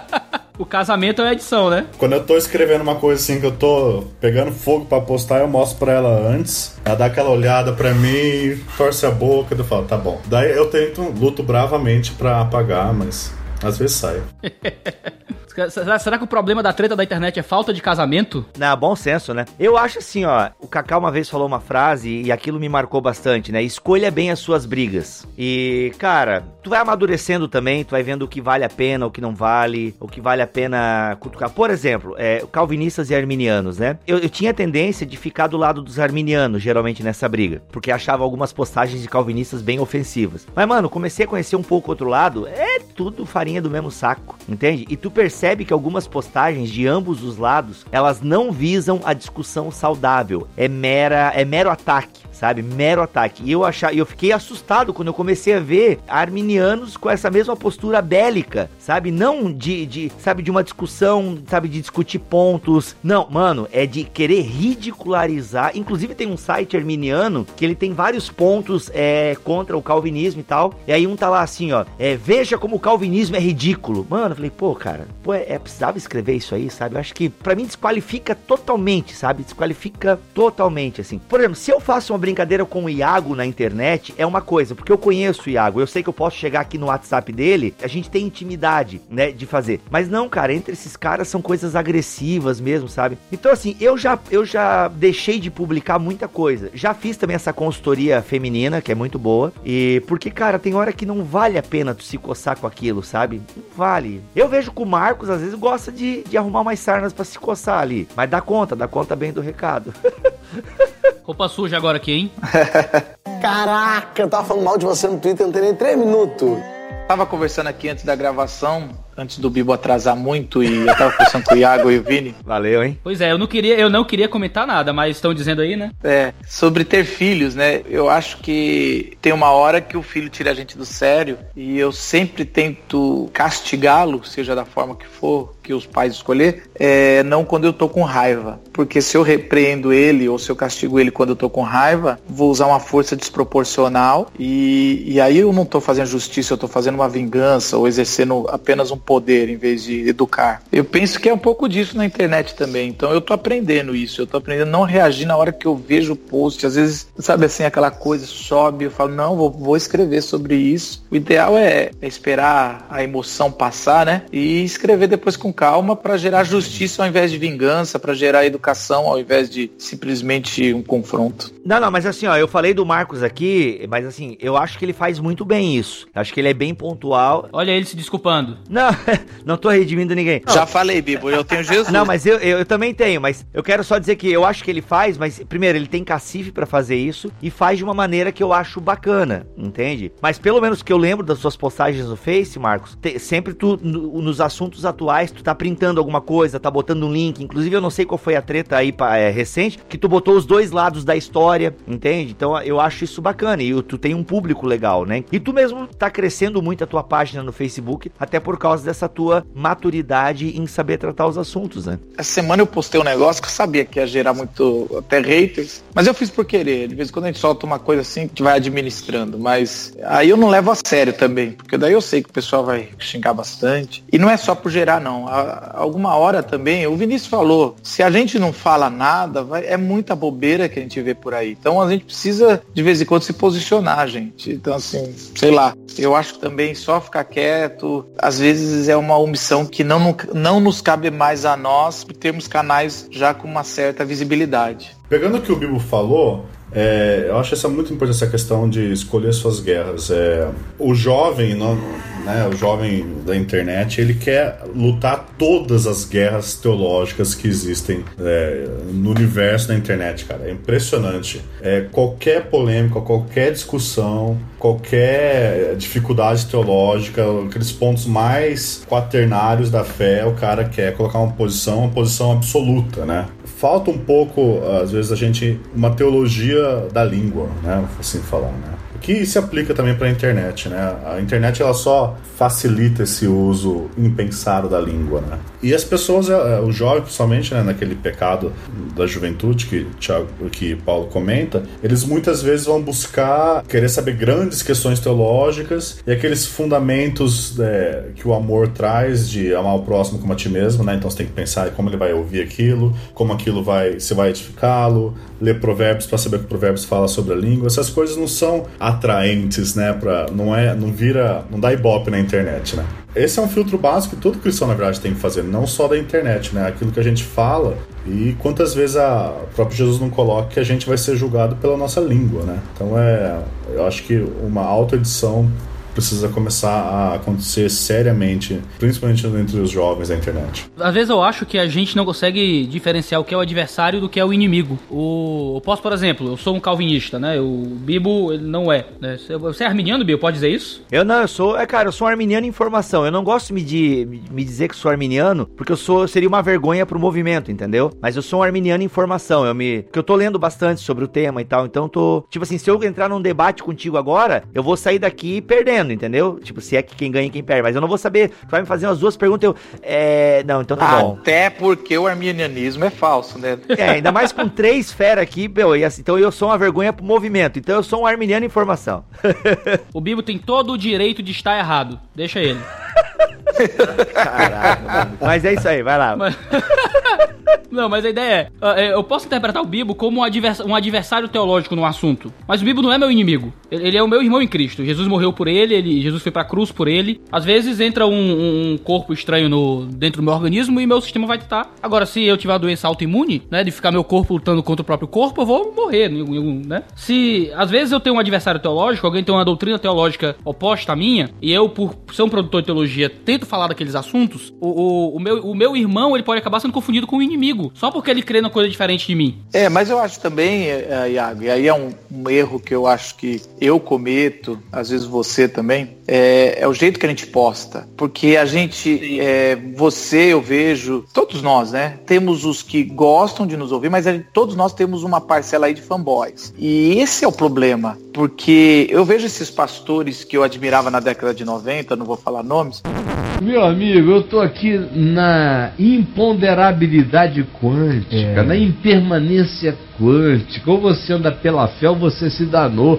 <laughs> o casamento é a edição, né? Quando eu tô escrevendo uma coisa assim que eu tô pegando fogo para postar, eu mostro pra ela antes. Ela dá aquela olhada pra mim, torce a boca, eu falo, tá bom. Daí eu tento, luto bravamente pra apagar, mas às vezes sai. <laughs> Será, será, que o problema da treta da internet é falta de casamento? Não, bom senso, né? Eu acho assim, ó. O Kaká uma vez falou uma frase e aquilo me marcou bastante, né? Escolha bem as suas brigas. E, cara, tu vai amadurecendo também, tu vai vendo o que vale a pena, o que não vale, o que vale a pena cutucar. Por exemplo, é, calvinistas e arminianos, né? Eu, eu tinha tendência de ficar do lado dos arminianos, geralmente, nessa briga. Porque achava algumas postagens de calvinistas bem ofensivas. Mas, mano, comecei a conhecer um pouco outro lado. É tudo farinha do mesmo saco, entende? E tu percebe que algumas postagens de ambos os lados, elas não visam a discussão saudável. É mera, é mero ataque sabe? Mero ataque. E eu achar, eu fiquei assustado quando eu comecei a ver arminianos com essa mesma postura bélica, sabe? Não de, de, sabe, de uma discussão, sabe, de discutir pontos. Não, mano, é de querer ridicularizar. Inclusive tem um site arminiano que ele tem vários pontos é, contra o calvinismo e tal. E aí um tá lá assim, ó, é, veja como o calvinismo é ridículo. Mano, eu falei, pô, cara, pô, é, é precisava escrever isso aí, sabe? Eu acho que para mim desqualifica totalmente, sabe? Desqualifica totalmente, assim. Por exemplo, se eu faço uma brincadeira brincadeira com o Iago na internet é uma coisa, porque eu conheço o Iago, eu sei que eu posso chegar aqui no WhatsApp dele, a gente tem intimidade, né, de fazer. Mas não, cara, entre esses caras são coisas agressivas mesmo, sabe? Então assim, eu já eu já deixei de publicar muita coisa. Já fiz também essa consultoria feminina, que é muito boa. E porque, cara, tem hora que não vale a pena tu se coçar com aquilo, sabe? Não vale. Eu vejo que o Marcos às vezes gosta de, de arrumar mais sarnas para se coçar ali, mas dá conta, dá conta bem do recado. <laughs> Roupa suja agora aqui, hein? <laughs> Caraca, eu tava falando mal de você no Twitter, não tem nem três minutos. Tava conversando aqui antes da gravação antes do Bibo atrasar muito e eu tava conversando com o Iago e o Vini. Valeu, hein? Pois é, eu não queria, eu não queria comentar nada, mas estão dizendo aí, né? É, sobre ter filhos, né? Eu acho que tem uma hora que o filho tira a gente do sério e eu sempre tento castigá-lo, seja da forma que for, que os pais escolher, é, não quando eu tô com raiva. Porque se eu repreendo ele ou se eu castigo ele quando eu tô com raiva, vou usar uma força desproporcional e, e aí eu não tô fazendo justiça, eu tô fazendo uma vingança ou exercendo apenas um poder em vez de educar. Eu penso que é um pouco disso na internet também. Então eu tô aprendendo isso. Eu tô aprendendo a não reagir na hora que eu vejo o post. Às vezes, sabe assim, aquela coisa sobe, eu falo, não, vou, vou escrever sobre isso. O ideal é, é esperar a emoção passar, né? E escrever depois com calma para gerar justiça ao invés de vingança, para gerar educação ao invés de simplesmente um confronto. Não, não, mas assim, ó, eu falei do Marcos aqui, mas assim, eu acho que ele faz muito bem isso. Acho que ele é bem pontual. Olha ele se desculpando. Não, <laughs> não tô redimindo ninguém. Já falei, Bibo, eu tenho Jesus. Não, mas eu, eu, eu também tenho, mas eu quero só dizer que eu acho que ele faz, mas primeiro, ele tem cacife pra fazer isso e faz de uma maneira que eu acho bacana, entende? Mas pelo menos que eu lembro das suas postagens no Face, Marcos, te- sempre tu, no- nos assuntos atuais, tu tá printando alguma coisa, tá botando um link. Inclusive, eu não sei qual foi a treta aí pa- é, recente, que tu botou os dois lados da história, entende? Então eu acho isso bacana e tu tem um público legal, né? E tu mesmo tá crescendo muito a tua página no Facebook, até por causa dessa tua maturidade em saber tratar os assuntos, né? Essa semana eu postei um negócio que eu sabia que ia gerar muito até haters, mas eu fiz por querer. De vez em quando a gente solta uma coisa assim que vai administrando, mas aí eu não levo a sério também, porque daí eu sei que o pessoal vai xingar bastante. E não é só por gerar, não. Alguma hora também, o Vinícius falou, se a gente não fala nada, vai- é muita bobeira que a gente vê por aí. Então a gente precisa de vez em quando se posicionar, gente. Então assim, sei lá, eu acho que também só ficar quieto, às vezes é uma omissão que não, não nos cabe mais a nós por termos canais já com uma certa visibilidade. Pegando o que o Bibo falou, é, eu acho essa muito importante essa questão de escolher suas guerras. É, o jovem, não- né, o jovem da internet, ele quer lutar todas as guerras teológicas que existem é, no universo da internet, cara. É impressionante. É, qualquer polêmica, qualquer discussão, qualquer dificuldade teológica, aqueles pontos mais quaternários da fé, o cara quer colocar uma posição, uma posição absoluta, né? Falta um pouco, às vezes, a gente. uma teologia da língua, né? Assim falar, né? Que se aplica também para a internet, né? A internet ela só facilita esse uso impensado da língua, né? E as pessoas, eh, o jovem, principalmente, né, naquele pecado da juventude que, que Paulo comenta, eles muitas vezes vão buscar querer saber grandes questões teológicas e aqueles fundamentos eh, que o amor traz de amar o próximo como a ti mesmo, né? Então você tem que pensar como ele vai ouvir aquilo, como aquilo vai se vai edificá-lo, ler provérbios para saber que provérbios fala sobre a língua. Essas coisas não são atraentes, né? Pra, não é, não vira, não dá ibope na internet, né? Esse é um filtro básico que todo cristão na verdade tem que fazer, não só da internet, né? Aquilo que a gente fala e quantas vezes a o próprio Jesus não coloca que a gente vai ser julgado pela nossa língua, né? Então é, eu acho que uma autoedição precisa começar a acontecer seriamente, principalmente entre os jovens da internet. Às vezes eu acho que a gente não consegue diferenciar o que é o adversário do que é o inimigo. O, eu posso, por exemplo, eu sou um calvinista, né? O Bibo, ele não é. Né? Você- é arminiano, Bibo? Pode dizer isso? Eu não, eu sou, é cara, eu sou um arminiano em formação. Eu não gosto de me, de, me dizer que sou arminiano, porque eu sou, seria uma vergonha pro movimento, entendeu? Mas eu sou um arminiano em formação. Eu me, porque eu tô lendo bastante sobre o tema e tal, então eu tô, tipo assim, se eu entrar num debate contigo agora, eu vou sair daqui perdendo, entendeu? Tipo, se é que quem ganha e quem perde, mas eu não vou saber. Tu vai me fazer umas duas perguntas, eu, é, não, então tá bom. Até porque o arminianismo é falso, né? É, ainda mais com três fera aqui, meu, e assim, então eu sou uma vergonha pro movimento. Então eu sou um arminiano em formação. <laughs> O Bibo tem todo o direito de estar errado. Deixa ele. <laughs> Caraca, mano. Mas é isso aí, vai lá. Mas- <laughs> Não, mas a ideia é, ah, é, eu posso interpretar o Bibo como um, advers- um adversário teológico no assunto, mas o Bibo não é meu inimigo. Ele é o meu irmão em Cristo. Jesus morreu por ele, ele Jesus foi pra cruz por ele. Às vezes entra um, um corpo estranho no, dentro do meu organismo e meu sistema vai estar. Agora, se eu tiver uma doença autoimune, né, de ficar meu corpo lutando contra o próprio corpo, eu vou morrer, né? Se às vezes eu tenho um adversário teológico, alguém tem uma doutrina teológica oposta à minha, e eu, por ser um produtor de teologia, tento falar daqueles assuntos, o, o, o meu, o meu irmão ele pode acabar sendo confundido com o inimigo, só porque ele crê numa coisa diferente de mim. É, mas eu acho também, é, Iago, e aí é um, um erro que eu acho que eu cometo, às vezes você também, é, é o jeito que a gente posta. Porque a gente, é, você, eu vejo, todos nós, né? Temos os que gostam de nos ouvir, mas gente- todos nós temos uma parcela aí de fanboys. E esse é o problema, porque eu vejo esses pastores que eu admirava na década de 90, não vou falar nomes, Meu amigo, eu tô aqui na imponderabilidade quântica, na impermanência quântica. Ou você anda pela fé ou você se danou.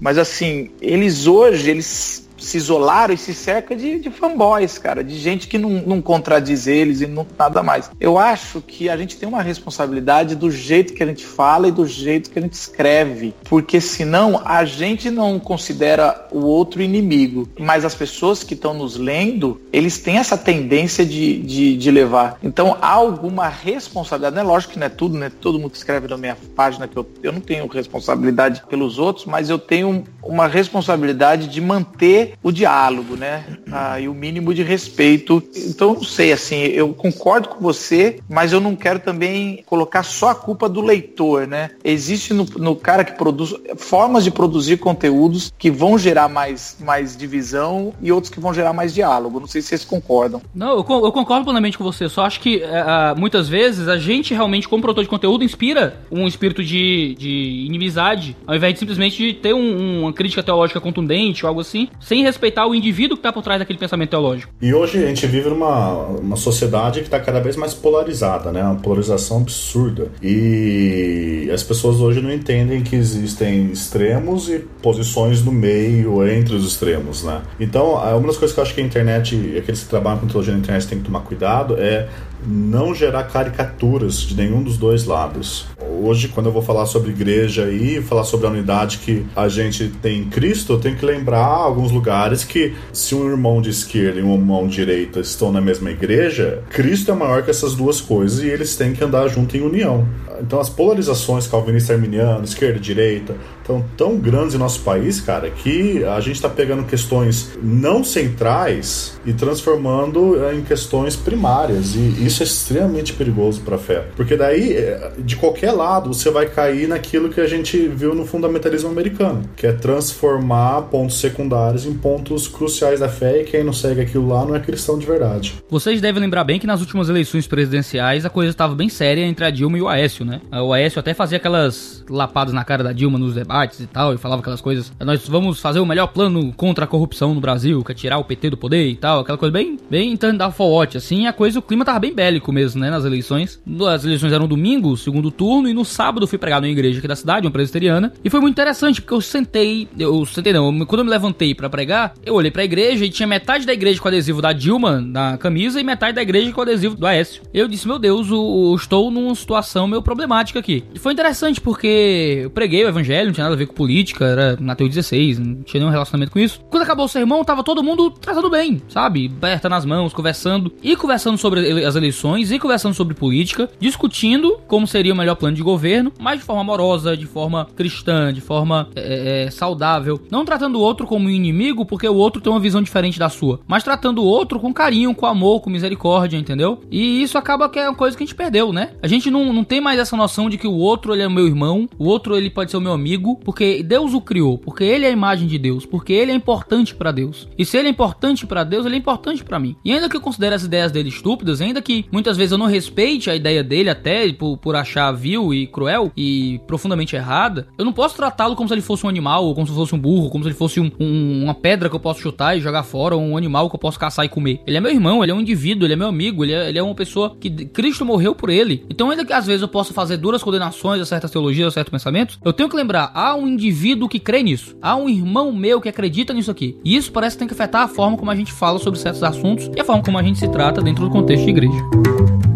Mas assim, eles hoje, eles se isolaram e se cerca de, de fanboys, cara, de gente que não, não contradiz eles e não nada mais. Eu acho que a gente tem uma responsabilidade do jeito que a gente fala e do jeito que a gente escreve, porque senão a gente não considera o outro inimigo, mas as pessoas que estão nos lendo, eles têm essa tendência de, de, de levar. Então há alguma responsabilidade, é lógico que não é tudo, né? Todo mundo escreve na minha página que eu, eu não tenho responsabilidade pelos outros, mas eu tenho uma responsabilidade de manter o diálogo, né? Ah, e o mínimo de respeito. Então, não sei, assim, eu concordo com você, mas eu não quero também colocar só a culpa do leitor, né? Existe no, no cara que produz formas de produzir conteúdos que vão gerar mais, mais divisão e outros que vão gerar mais diálogo. Não sei se vocês concordam. Não, eu, eu concordo plenamente com você. Só acho que uh, muitas vezes a gente realmente, como produtor de conteúdo, inspira um espírito de, de inimizade, ao invés de simplesmente de ter um, uma crítica teológica contundente ou algo assim, sem respeitar o indivíduo que está por trás daquele pensamento teológico. E hoje a gente vive numa uma sociedade que está cada vez mais polarizada, né? Uma polarização absurda. E as pessoas hoje não entendem que existem extremos e posições no meio entre os extremos, né? Então, uma das coisas que eu acho que a internet, aqueles que trabalham com teologia na internet têm que tomar cuidado é não gerar caricaturas de nenhum dos dois lados. Hoje, quando eu vou falar sobre igreja e falar sobre a unidade que a gente tem em Cristo, eu tenho que lembrar alguns lugares que, se um irmão de esquerda e um irmão de direita estão na mesma igreja, Cristo é maior que essas duas coisas e eles têm que andar junto em união. Então, as polarizações calvinista arminiano, esquerda e direita, estão tão grandes em nosso país, cara, que a gente está pegando questões não centrais e transformando em questões primárias. E isso é extremamente perigoso para a fé. Porque daí, é, de qualquer lado, você vai cair naquilo que a gente viu no fundamentalismo americano, que é transformar pontos secundários em pontos cruciais da fé e quem não segue aquilo lá não é cristão de verdade. Vocês devem lembrar bem que nas últimas eleições presidenciais a coisa estava bem séria entre a Dilma e o Aécio, né? O Aécio até fazia aquelas lapadas na cara da Dilma nos debates e tal, e falava aquelas coisas. Nós vamos fazer o melhor plano contra a corrupção no Brasil, que é tirar o PT do poder e tal, aquela coisa bem, bem da watch, assim, a coisa, o clima tava bem bélico mesmo, né, nas eleições. As eleições eram domingo, segundo turno, e no sábado eu fui pregar numa igreja aqui da cidade, uma presbiteriana, e foi muito interessante, porque eu sentei, eu sentei não, quando eu me levantei para pregar, eu olhei pra igreja e tinha metade da igreja com adesivo da Dilma na camisa e metade da igreja com adesivo do Aécio. Eu disse, meu Deus, eu, estou numa situação meio problemática aqui. E foi interessante porque eu preguei o evangelho, não tinha nada a ver com política, era na teu 16, não tinha nenhum relacionamento com isso. Quando acabou o sermão, tava todo mundo tratando bem, sabe? Aberta nas mãos, conversando, e conversando sobre as eleições, e conversando sobre política, discutindo como seria o melhor plano de governo, mas de forma amorosa, de forma cristã, de forma é, é, saudável. Não tratando o outro como um inimigo, porque o outro tem uma visão diferente da sua, mas tratando o outro com carinho, com amor, com misericórdia, entendeu? E isso acaba que é uma coisa que a gente perdeu, né? A gente não, não tem mais essa noção de que o outro ele é o meu irmão, o outro ele pode ser o meu amigo, porque Deus o criou, porque ele é a imagem de Deus, porque ele é importante para Deus. E se ele é importante para Deus, ele é importante para mim. E ainda que eu considere as ideias dele estúpidas, ainda que muitas vezes eu não respeite a ideia dele até por, por achar vil e cruel e profundamente errada, eu não posso tratá-lo como se ele fosse um animal, ou como se fosse um burro, como se ele fosse um, um, uma pedra que eu posso chutar e jogar fora, ou um animal que eu posso caçar e comer. Ele é meu irmão, ele é um indivíduo, ele é meu amigo, ele é, ele é uma pessoa que Cristo morreu por ele. Então, ainda que às vezes eu possa fazer duras condenações a certas teologias, a certos pensamentos, eu tenho que lembrar, há um indivíduo que crê nisso. Há um irmão meu que acredita nisso aqui. E isso parece que tem que afetar a forma como a gente fala sobre certos assuntos e a forma como a gente se trata dentro do contexto de igreja. Thank you.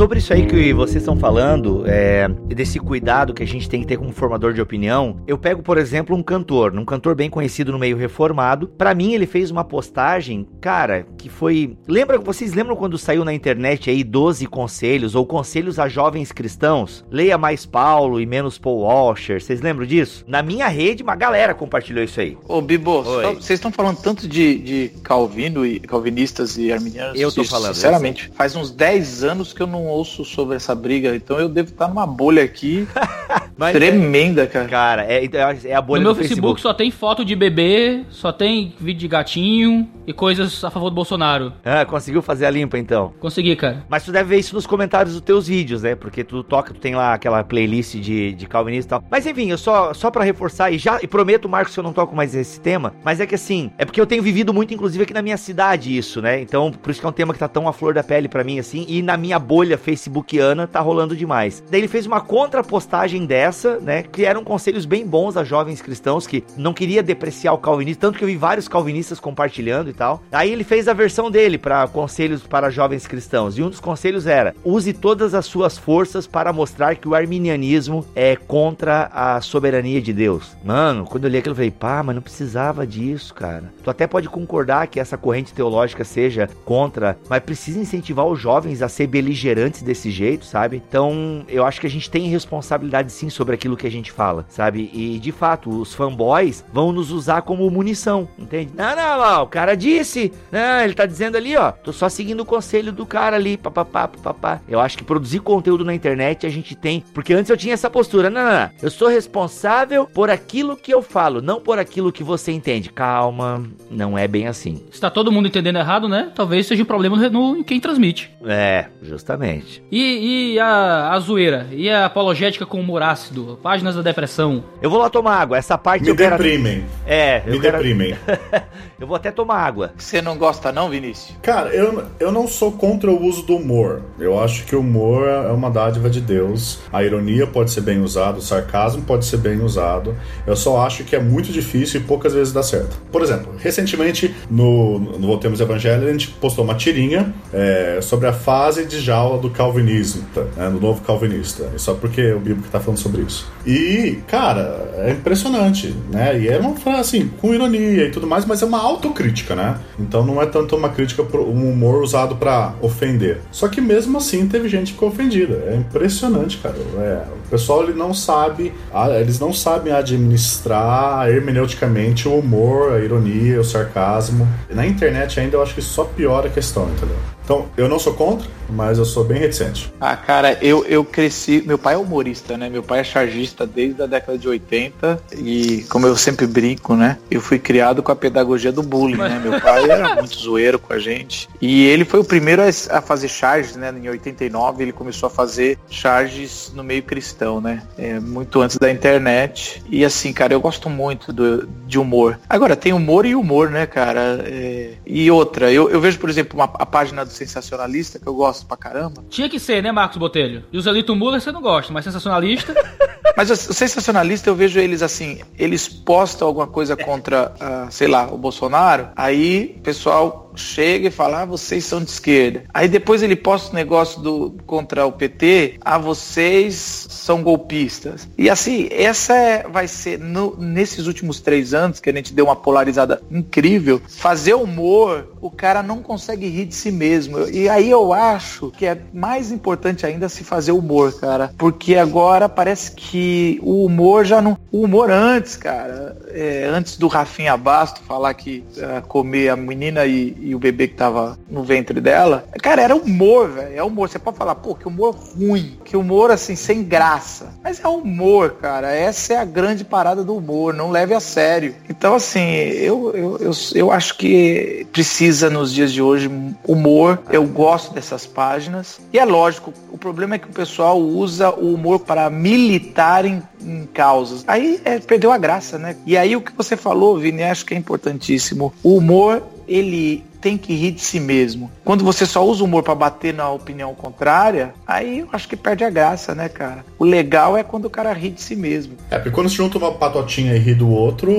Sobre isso aí que vocês estão falando, é, desse cuidado que a gente tem que ter como formador de opinião, eu pego, por exemplo, um cantor, um cantor bem conhecido no meio reformado. Para mim, ele fez uma postagem, cara, que foi. Lembra, vocês lembram quando saiu na internet aí 12 conselhos ou conselhos a jovens cristãos? Leia mais Paulo e menos Paul Washer. Vocês lembram disso? Na minha rede, uma galera compartilhou isso aí. Ô, Bibo, vocês estão falando tanto de, de Calvino e calvinistas e arminianos. Eu tô falando. Sinceramente, faz uns 10 anos que eu não ouço sobre essa briga, então eu devo estar numa bolha aqui. <laughs> Mas Tremenda, cara. Cara, é, é a bolha no meu do Facebook, Facebook. só tem foto de bebê, só tem vídeo de gatinho e coisas a favor do Bolsonaro. Ah, conseguiu fazer a limpa então. Consegui, cara. Mas tu deve ver isso nos comentários dos teus vídeos, né? Porque tu toca, tu tem lá aquela playlist de, de calvinista e tal. Mas enfim, eu só, só pra reforçar, e já e prometo, Marcos, que eu não toco mais esse tema, mas é que assim, é porque eu tenho vivido muito, inclusive, aqui na minha cidade isso, né? Então, por isso que é um tema que tá tão à flor da pele pra mim, assim, e na minha bolha facebookiana tá rolando demais. Daí ele fez uma contrapostagem dessa, né? Que eram conselhos bem bons a jovens cristãos que não queria depreciar o calvinismo, tanto que eu vi vários calvinistas compartilhando e tal. Aí ele fez a versão dele para conselhos para jovens cristãos, e um dos conselhos era: use todas as suas forças para mostrar que o arminianismo é contra a soberania de Deus. Mano, quando eu li aquilo, eu falei, pá, mas não precisava disso, cara. Tu até pode concordar que essa corrente teológica seja contra, mas precisa incentivar os jovens a ser beligerantes desse jeito, sabe? Então, eu acho que a gente tem responsabilidade sim sobre aquilo que a gente fala, sabe? E de fato, os fanboys vão nos usar como munição, entende? Não, não, não, o cara disse, não, ele tá dizendo ali, ó, tô só seguindo o conselho do cara ali, papapá, papapá. Eu acho que produzir conteúdo na internet a gente tem, porque antes eu tinha essa postura, não, não, não, eu sou responsável por aquilo que eu falo, não por aquilo que você entende. Calma, não é bem assim. Se tá todo mundo entendendo errado, né? Talvez seja o problema no, em quem transmite. É, justamente. E, e a, a zoeira? E a apologética com humor ácido? Páginas da depressão? Eu vou lá tomar água, essa parte Me eu quero... deprimem. É, Me eu quero... deprimem. <laughs> eu vou até tomar água. Você não gosta não, Vinícius? Cara, eu, eu não sou contra o uso do humor. Eu acho que o humor é uma dádiva de Deus. A ironia pode ser bem usada, o sarcasmo pode ser bem usado. Eu só acho que é muito difícil e poucas vezes dá certo. Por exemplo, recentemente no, no Voltemos Evangelho a gente postou uma tirinha é, sobre a fase de jaula do calvinismo, tá, né, do novo calvinista. Só porque o Bíblico está falando sobre isso. E, cara, é impressionante, né? E é uma frase assim, com ironia e tudo mais, mas é uma autocrítica, né? Então não é tanto uma crítica, um humor usado para ofender. Só que mesmo assim teve gente que ficou ofendida. É impressionante, cara. É, o pessoal ele não sabe, eles não sabem administrar hermeneuticamente o humor, a ironia, o sarcasmo. Na internet ainda eu acho que só piora a questão, entendeu? Então, eu não sou contra, mas eu sou bem reticente. Ah, cara, eu, eu cresci. Meu pai é humorista, né? Meu pai é chargista desde a década de 80. E, como eu sempre brinco, né? Eu fui criado com a pedagogia do bullying, né? Meu pai era muito zoeiro com a gente. E ele foi o primeiro a, fazer charges, né? Em 89, ele começou a fazer charges no meio cristão, né? É, muito antes da internet. E, assim, cara, eu gosto muito do, de humor. Agora, tem humor e humor, né, cara? É, e outra, eu, eu vejo, por exemplo, uma, a página do Sensacionalista, que eu gosto pra caramba. Tinha que ser, né, Marcos Botelho? E o Zelito Muller você não gosta, mas sensacionalista. <laughs> Mas o sensacionalista, eu vejo eles assim, eles postam alguma coisa contra, ah, sei lá, o Bolsonaro, aí o pessoal chega e fala, ah, vocês são de esquerda. Aí depois ele posta um negócio do, contra o PT, ah, vocês são golpistas. E assim, essa é, vai ser, no- nesses últimos três anos, que a gente deu uma polarizada incrível, fazer humor, o cara não consegue rir de si mesmo. E aí eu acho que é mais importante ainda se fazer humor, cara. Porque agora parece que o humor já não. O humor antes, cara, é, antes do Rafinha Basto falar que ah, comer a menina e, e o bebê que tava no ventre dela, cara, era humor, velho. É humor. Você pode falar, pô, que humor ruim, que humor assim, sem graça. Mas é humor, cara. Essa é a grande parada do humor. Não leve a sério. Então, assim, eu, eu, eu, eu acho que precisa nos dias de hoje humor. Eu gosto dessas páginas. E é lógico, o problema é que o pessoal usa o humor para militar em, em causas. Aí é, perdeu a graça, né? E aí o que você falou, Vini, acho que é importantíssimo. O humor, ele tem que rir de si mesmo. Quando você só usa o humor para bater na opinião contrária, aí eu acho que perde a graça, né, cara? O legal é quando o cara ri de si mesmo. É, porque quando se junta uma patotinha e ri do outro,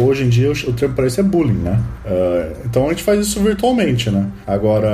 hoje em dia o, termo para isso é bullying, né? É, então a gente faz isso virtualmente, né? Agora,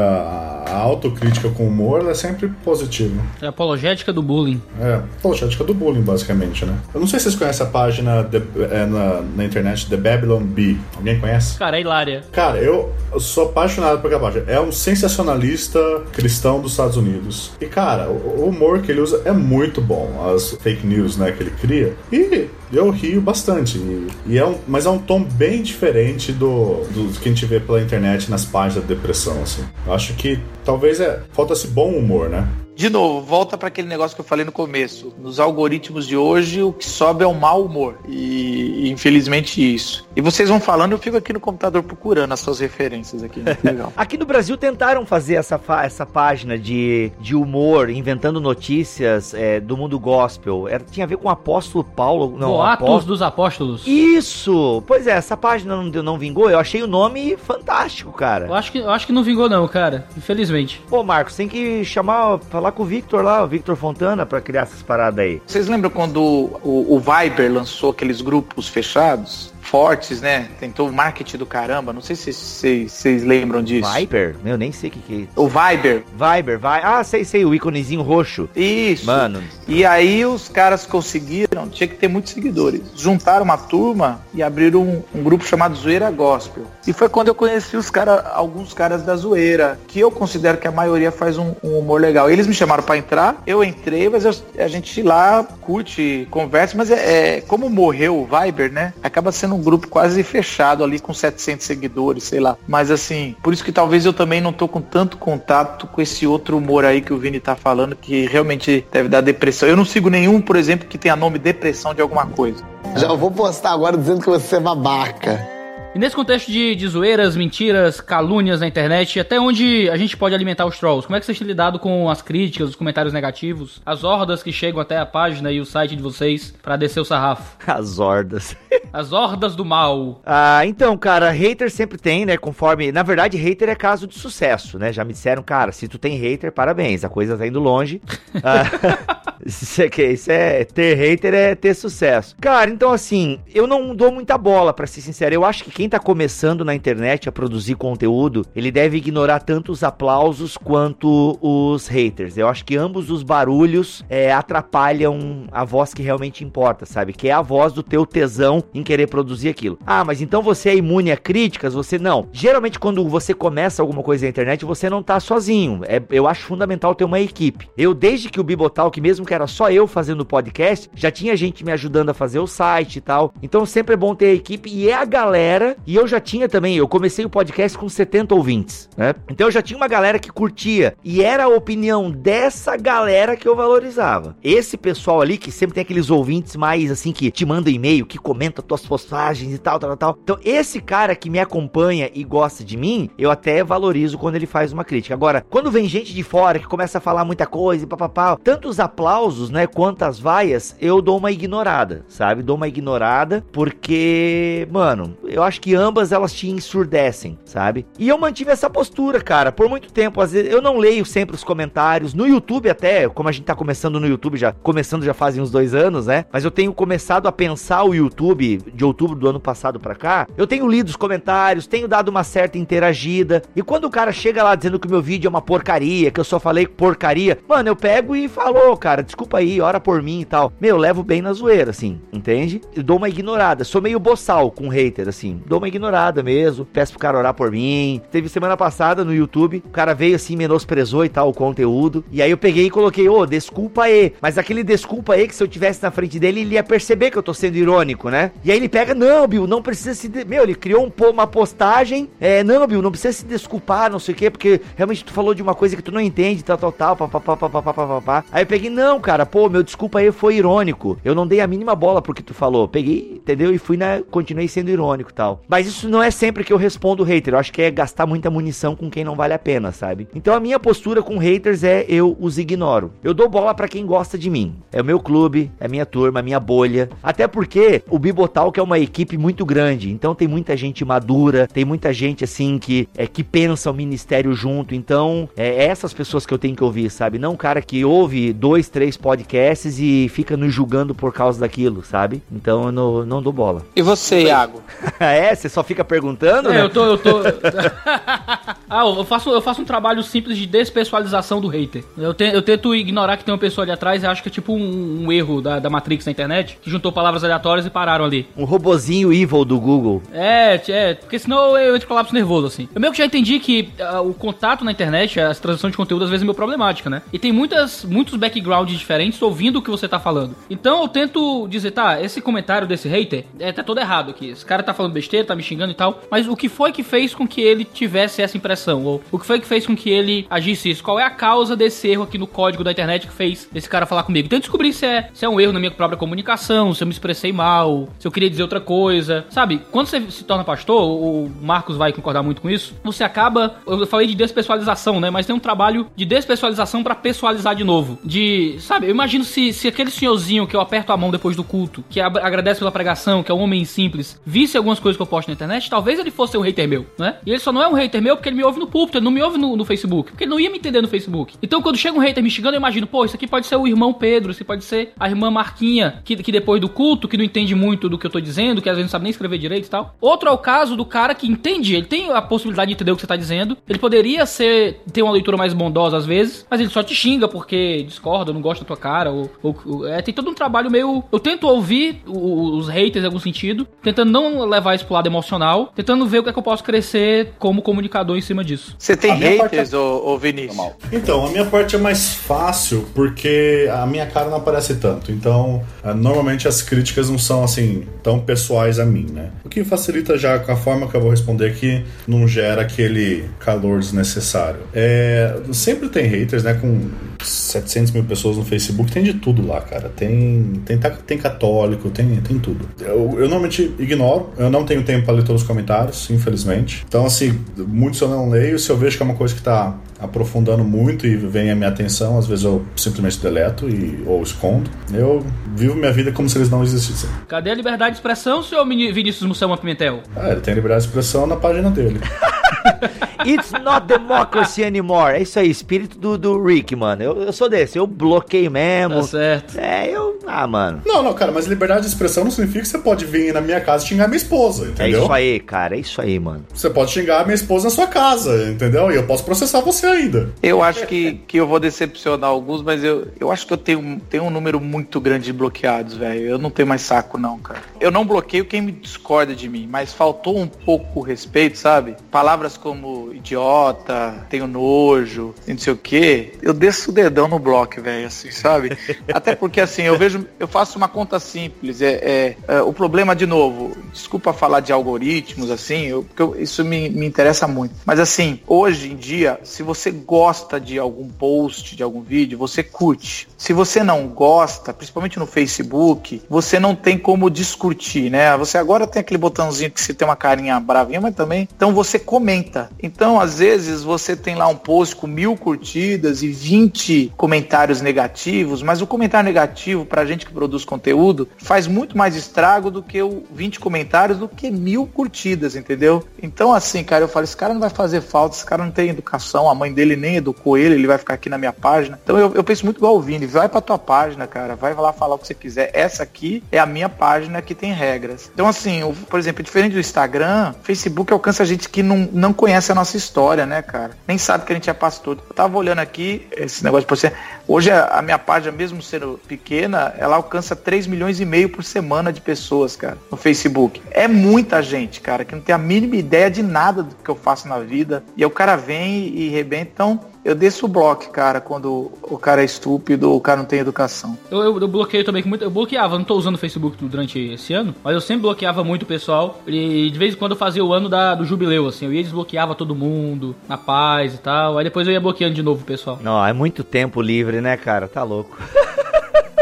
a, autocrítica com humor é sempre positiva. É a apologética do bullying. É, apologética do bullying, basicamente, né? Eu não sei se vocês conhecem a página The- é, na, na internet The Babylon Bee. Alguém conhece? Cara, é hilária. Cara, eu sou apaixonado por página. É um sensacionalista cristão dos Estados Unidos. E, cara, o humor que ele usa é muito bom. As fake news, né, que ele cria. E eu rio bastante. E, e é um, mas é um tom bem diferente do, do que a gente vê pela internet nas páginas da depressão, assim. Eu acho que talvez é falta esse bom humor, né? De novo, volta para aquele negócio que eu falei no começo. Nos algoritmos de hoje, o que sobe é o mau humor. E, infelizmente isso. E vocês vão falando, eu fico aqui no computador procurando as suas referências aqui. Né? Legal. <laughs> aqui no Brasil tentaram fazer essa, essa página de, de humor, inventando notícias é, do mundo gospel. Era, tinha a ver com o apóstolo Paulo. Não, Boatos apóstolo... dos Apóstolos. Isso! Pois é, essa página não, não vingou. Eu achei o nome fantástico, cara. Eu acho que, eu acho que não vingou, não, cara. Infelizmente. Pô, Marcos, tem que chamar, falar com o Victor lá, o Victor Fontana, pra criar essas paradas aí. Vocês lembram quando o, o Viber lançou aqueles grupos fechados? Fortes, né? Tentou marketing do caramba. Não sei se vocês lembram disso. Viber? Meu, nem sei o que, que é isso. O Viber. Viber, vai. Ah, sei, sei, o íconezinho roxo. Isso. Mano. E aí os caras conseguiram, tinha que ter muitos seguidores. Juntaram uma turma e abriram um, um grupo chamado Zoeira Gospel. E foi quando eu conheci os cara, alguns caras da zoeira, que eu considero que a maioria faz um, um humor legal. Eles me chamaram para entrar, eu entrei, mas eu, a gente lá curte, conversa, mas é, é como morreu o Viber, né? Acaba sendo um grupo quase fechado ali com 700 seguidores, sei lá. Mas assim, por isso que talvez eu também não tô com tanto contato com esse outro humor aí que o Vini tá falando, que realmente deve dar depressão. Eu não sigo nenhum, por exemplo, que tenha nome depressão de alguma coisa. Já vou postar agora dizendo que você é babaca. E nesse contexto de, de zoeiras, mentiras, calúnias na internet, até onde a gente pode alimentar os trolls? Como é que vocês têm lidado com as críticas, os comentários negativos, as hordas que chegam até a página e o site de vocês para descer o sarrafo? <laughs> As hordas. <laughs> As hordas do mal. Ah, então, cara, hater sempre tem, né? Conforme. Na verdade, hater é caso de sucesso, né? Já me disseram, cara, se tu tem hater, parabéns, a coisa tá indo longe. <laughs> ah, isso, é, isso é. Ter hater é ter sucesso. Cara, então assim, eu não dou muita bola, para ser sincero. Eu acho que quem tá começando na internet a produzir conteúdo, ele deve ignorar tanto os aplausos quanto os haters. Eu acho que ambos os barulhos é, atrapalham a voz que realmente importa, sabe? Que é a voz do teu tesão em querer produzir aquilo. Ah, mas então você é imune a críticas? Você não. Geralmente, quando você começa alguma coisa na internet, você não tá sozinho. É, eu acho fundamental ter uma equipe. Eu, desde que o Bibotalk, mesmo que era só eu fazendo podcast, já tinha gente me ajudando a fazer o site e tal. Então sempre é bom ter a equipe e é a galera. E eu já tinha também, eu comecei o podcast com 70 ouvintes, né? Então eu já tinha uma galera que curtia. E era a opinião dessa galera que eu valorizava. Esse pessoal ali, que sempre tem aqueles ouvintes mais assim, que te manda e-mail, que comenta tuas postagens e tal, tal, tal. Então esse cara que me acompanha e gosta de mim, eu até valorizo quando ele faz uma crítica. Agora, quando vem gente de fora que começa a falar muita coisa e papapá, tanto os aplausos, né, quanto as vaias, eu dou uma ignorada, sabe? Dou uma ignorada porque, mano, eu acho que ambas elas te ensurdecem, sabe? E eu mantive essa postura, cara, por muito tempo. Às vezes eu não leio sempre os comentários no YouTube até, como a gente tá começando no YouTube já, começando já fazem uns dois anos, né? Mas eu tenho começado a pensar o YouTube de outubro do ano passado para cá. Eu tenho lido os comentários, tenho dado uma certa interagida. E quando o cara chega lá dizendo que o meu vídeo é uma porcaria, que eu só falei porcaria, mano, eu pego e falo, cara, desculpa aí, ora por mim e tal. Meu, levo bem na zoeira, assim, entende? Eu dou uma ignorada. Sou meio boçal com hater, assim. Dou uma ignorada mesmo. Peço pro cara orar por mim. Teve semana passada no YouTube, o cara veio assim, menosprezou e tal o conteúdo. E aí eu peguei e coloquei, ô, oh, desculpa aí. Mas aquele desculpa aí que se eu tivesse na frente dele, ele ia perceber que eu tô sendo irônico, né? E aí ele pega, não, Bill, não precisa se. De... Meu, ele criou um, uma postagem. É, não, Bill, não precisa se desculpar, não sei o quê, porque realmente tu falou de uma coisa que tu não entende, tal, tal, tal, papapá, papapá, papapá. Aí eu peguei, não, cara, pô, meu desculpa aí foi irônico. Eu não dei a mínima bola pro que tu falou. Peguei, entendeu? E fui na. Continuei sendo irônico e tal. Mas isso não é sempre que eu respondo hater. Eu acho que é gastar muita munição com quem não vale a pena, sabe? Então a minha postura com haters é eu os ignoro. Eu dou bola para quem gosta de mim. É o meu clube, é minha turma, é minha bolha. Até porque o Bibotal que é uma equipe muito grande. Então tem muita gente madura, tem muita gente assim que é que pensa o ministério junto. Então é essas pessoas que eu tenho que ouvir, sabe? Não um cara que ouve dois, três podcasts e fica nos julgando por causa daquilo, sabe? Então eu não, não dou bola. E você, Iago? <laughs> é, você só fica perguntando? É, né? eu tô, eu tô. <laughs> ah, eu faço, eu faço um trabalho simples de despessoalização do hater. Eu, te, eu tento ignorar que tem uma pessoa ali atrás e acho que é tipo um, um erro da, da Matrix na internet, que juntou palavras aleatórias e pararam ali. Um robozinho evil do Google. É, é, porque senão eu entro em colapso nervoso, assim. Eu meio que já entendi que uh, o contato na internet, a transição de conteúdo, às vezes é meio problemática, né? E tem muitas, muitos backgrounds diferentes ouvindo o que você tá falando. Então eu tento dizer, tá, esse comentário desse hater é tá todo errado aqui. Esse cara tá falando besteira, tá me xingando e tal. Mas o que foi que fez com que ele tivesse essa impressão? Ou o que foi que fez com que ele agisse isso? Qual é a causa desse erro aqui no código da internet que fez esse cara falar comigo? Então descobrir se é, se é um erro na minha própria comunicação, se eu me expressei mal, se eu queria dizer outra coisa. Sabe, quando você se torna pastor, o Marcos vai concordar muito com isso, você acaba. Eu falei de despessoalização, né? Mas tem um trabalho de despessoalização para pessoalizar de novo. De. Sabe, eu imagino se, se aquele senhorzinho que eu aperto a mão depois do culto, que agradece pela pregação, que é um homem simples, visse algumas coisas que eu posto na internet, talvez ele fosse um hater meu, né? E ele só não é um hater meu porque ele me ouve no púlpito, ele não me ouve no, no Facebook, porque ele não ia me entender no Facebook. Então quando chega um hater me xingando, eu imagino, pô, isso aqui pode ser o irmão Pedro, isso pode ser a irmã Marquinha, que, que depois do culto, que não entende muito do que eu tô dizendo, que às vezes não sabe nem escrever direito e tal. Outro é o caso do cara que entende, ele tem a possibilidade de entender o que você tá dizendo, ele poderia ser ter uma leitura mais bondosa às vezes, mas ele só te xinga porque discorda, não gosta da tua cara, ou, ou é, tem todo um trabalho meio. Eu tento ouvir os haters em algum sentido, tentando não levar isso lado emocional, tentando ver o que é que eu posso crescer como comunicador em cima disso. Você tem haters, é... ô, ô Vinícius? Então, a minha parte é mais fácil porque a minha cara não aparece tanto. Então, é, normalmente as críticas não são assim tão pessoais a mim, né? O que facilita já com a forma que eu vou responder aqui, não gera aquele calor desnecessário. É, sempre tem haters, né? Com 700 mil pessoas no Facebook, tem de tudo lá, cara. Tem, tem, tem católico, tem, tem tudo. Eu, eu normalmente ignoro, eu não tenho tempo para ler todos os comentários, infelizmente. Então, assim, muitos eu não leio. Se eu vejo que é uma coisa que tá aprofundando muito e vem a minha atenção, às vezes eu simplesmente deleto e, ou escondo. Eu vivo minha vida como se eles não existissem. Cadê a liberdade de expressão, senhor Vinícius Mussama Pimentel? Ah, ele tem liberdade de expressão na página dele. <laughs> It's not democracy anymore. É isso aí, espírito do, do Rick, mano. Eu, eu sou desse, eu bloqueei mesmo. Tá certo. É, eu. Ah, mano. Não, não, cara, mas liberdade de expressão não significa que você pode vir na minha casa e xingar minha esposa, entendeu? É isso aí, cara, é isso aí, mano. Você pode xingar a minha esposa na sua casa, entendeu? E eu posso processar você ainda. Eu acho que, que eu vou decepcionar alguns, mas eu, eu acho que eu tenho, tenho um número muito grande de bloqueados, velho. Eu não tenho mais saco, não, cara. Eu não bloqueio quem me discorda de mim, mas faltou um pouco o respeito, sabe? Palavras como idiota, tenho nojo, não sei o quê. Eu desço o dedão no bloco, velho, assim, sabe? Até porque, assim, eu vejo, eu faço uma conta simples. É, é, é o problema, de novo, desculpa falar de algoritmos, assim, eu, porque eu, isso me, me interessa muito. Mas, assim, hoje em dia, se você gosta de algum post, de algum vídeo, você curte. Se você não gosta, principalmente no Facebook, você não tem como discutir, né? Você agora tem aquele botãozinho que você tem uma carinha bravinha, mas também. Então você comenta. Então, às vezes, você tem lá um post com mil curtidas e 20 comentários negativos, mas o comentário negativo, pra gente que produz conteúdo, faz muito mais estrago do que o 20 comentários do que mil curtidas, entendeu? Então, assim, cara, eu falo, esse cara não vai fazer falta, esse cara não tem educação, a mãe dele nem educou ele, ele vai ficar aqui na minha página. Então eu, eu penso muito igual o Vini, vai pra tua página, cara, vai lá falar o que você quiser. Essa aqui é a minha página que tem regras. Então, assim, por exemplo, diferente do Instagram, Facebook alcança gente que não, não conhece a nossa história, né, cara? Nem sabe que a gente é pastor. Eu tava olhando aqui esse negócio pra você. Hoje a minha página, mesmo sendo pequena, ela alcança 3 milhões e meio por semana de pessoas, cara, no Facebook. É muita gente, cara, que não tem a mínima ideia de nada do que eu faço na vida. E aí o cara vem e rebenta. Então, eu desço o bloco, cara, quando o cara é estúpido ou o cara não tem educação. Eu, eu, eu bloqueio também, muito, eu bloqueava, não tô usando o Facebook durante esse ano, mas eu sempre bloqueava muito o pessoal. E de vez em quando eu fazia o ano da, do jubileu, assim, eu ia desbloqueava todo mundo, na paz e tal. Aí depois eu ia bloqueando de novo o pessoal. Não, é muito tempo livre, né, cara? Tá louco.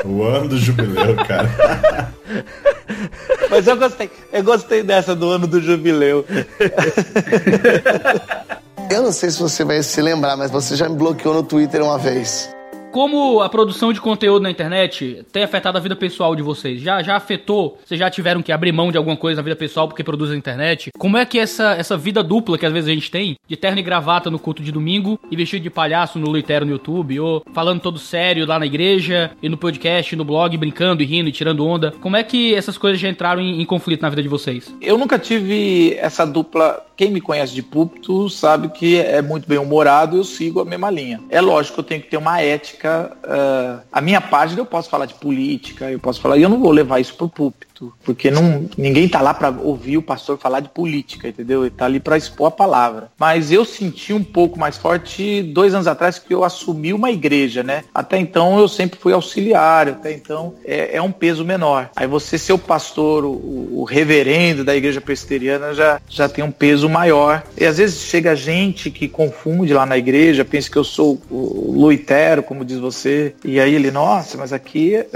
O ano do jubileu, cara. Mas eu gostei, eu gostei dessa do ano do jubileu. <laughs> Eu não sei se você vai se lembrar, mas você já me bloqueou no Twitter uma vez. Como a produção de conteúdo na internet tem afetado a vida pessoal de vocês? Já, já afetou? Vocês já tiveram que abrir mão de alguma coisa na vida pessoal porque produzem na internet? Como é que essa, essa vida dupla que às vezes a gente tem, de terno e gravata no culto de domingo e vestido de palhaço no Litero no YouTube, ou falando todo sério lá na igreja e no podcast, no blog, brincando e rindo e tirando onda, como é que essas coisas já entraram em, em conflito na vida de vocês? Eu nunca tive essa dupla. Quem me conhece de púlpito sabe que é muito bem humorado, eu sigo a mesma linha. É lógico que eu tenho que ter uma ética Uh, a minha página eu posso falar de política, eu posso falar, e eu não vou levar isso pro púlpito. Porque não, ninguém tá lá para ouvir o pastor falar de política, entendeu? Ele tá ali para expor a palavra. Mas eu senti um pouco mais forte dois anos atrás que eu assumi uma igreja, né? Até então eu sempre fui auxiliar, até então é, é um peso menor. Aí você ser o pastor, o, o reverendo da igreja presbiteriana já, já tem um peso maior. E às vezes chega gente que confunde lá na igreja, pensa que eu sou o Luitero, como diz você, e aí ele, nossa, mas aqui, é,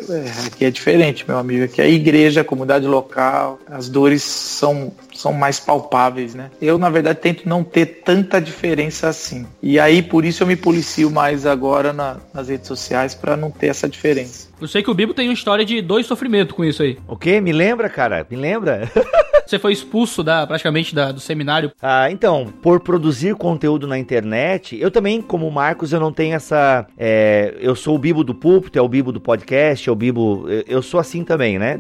aqui é diferente, meu amigo. Aqui é a igreja, a comunidade local, as dores são são mais palpáveis, né? Eu, na verdade, tento não ter tanta diferença assim. E aí, por isso, eu me policio mais agora na, nas redes sociais para não ter essa diferença. Eu sei que o Bibo tem uma história de dois sofrimentos com isso aí. O quê? Me lembra, cara? Me lembra? <laughs> Você foi expulso da praticamente da, do seminário. Ah, então, por produzir conteúdo na internet, eu também, como Marcos, eu não tenho essa. É, eu sou o Bibo do púlpito, é o Bibo do podcast, é o Bibo. Eu sou assim também, né?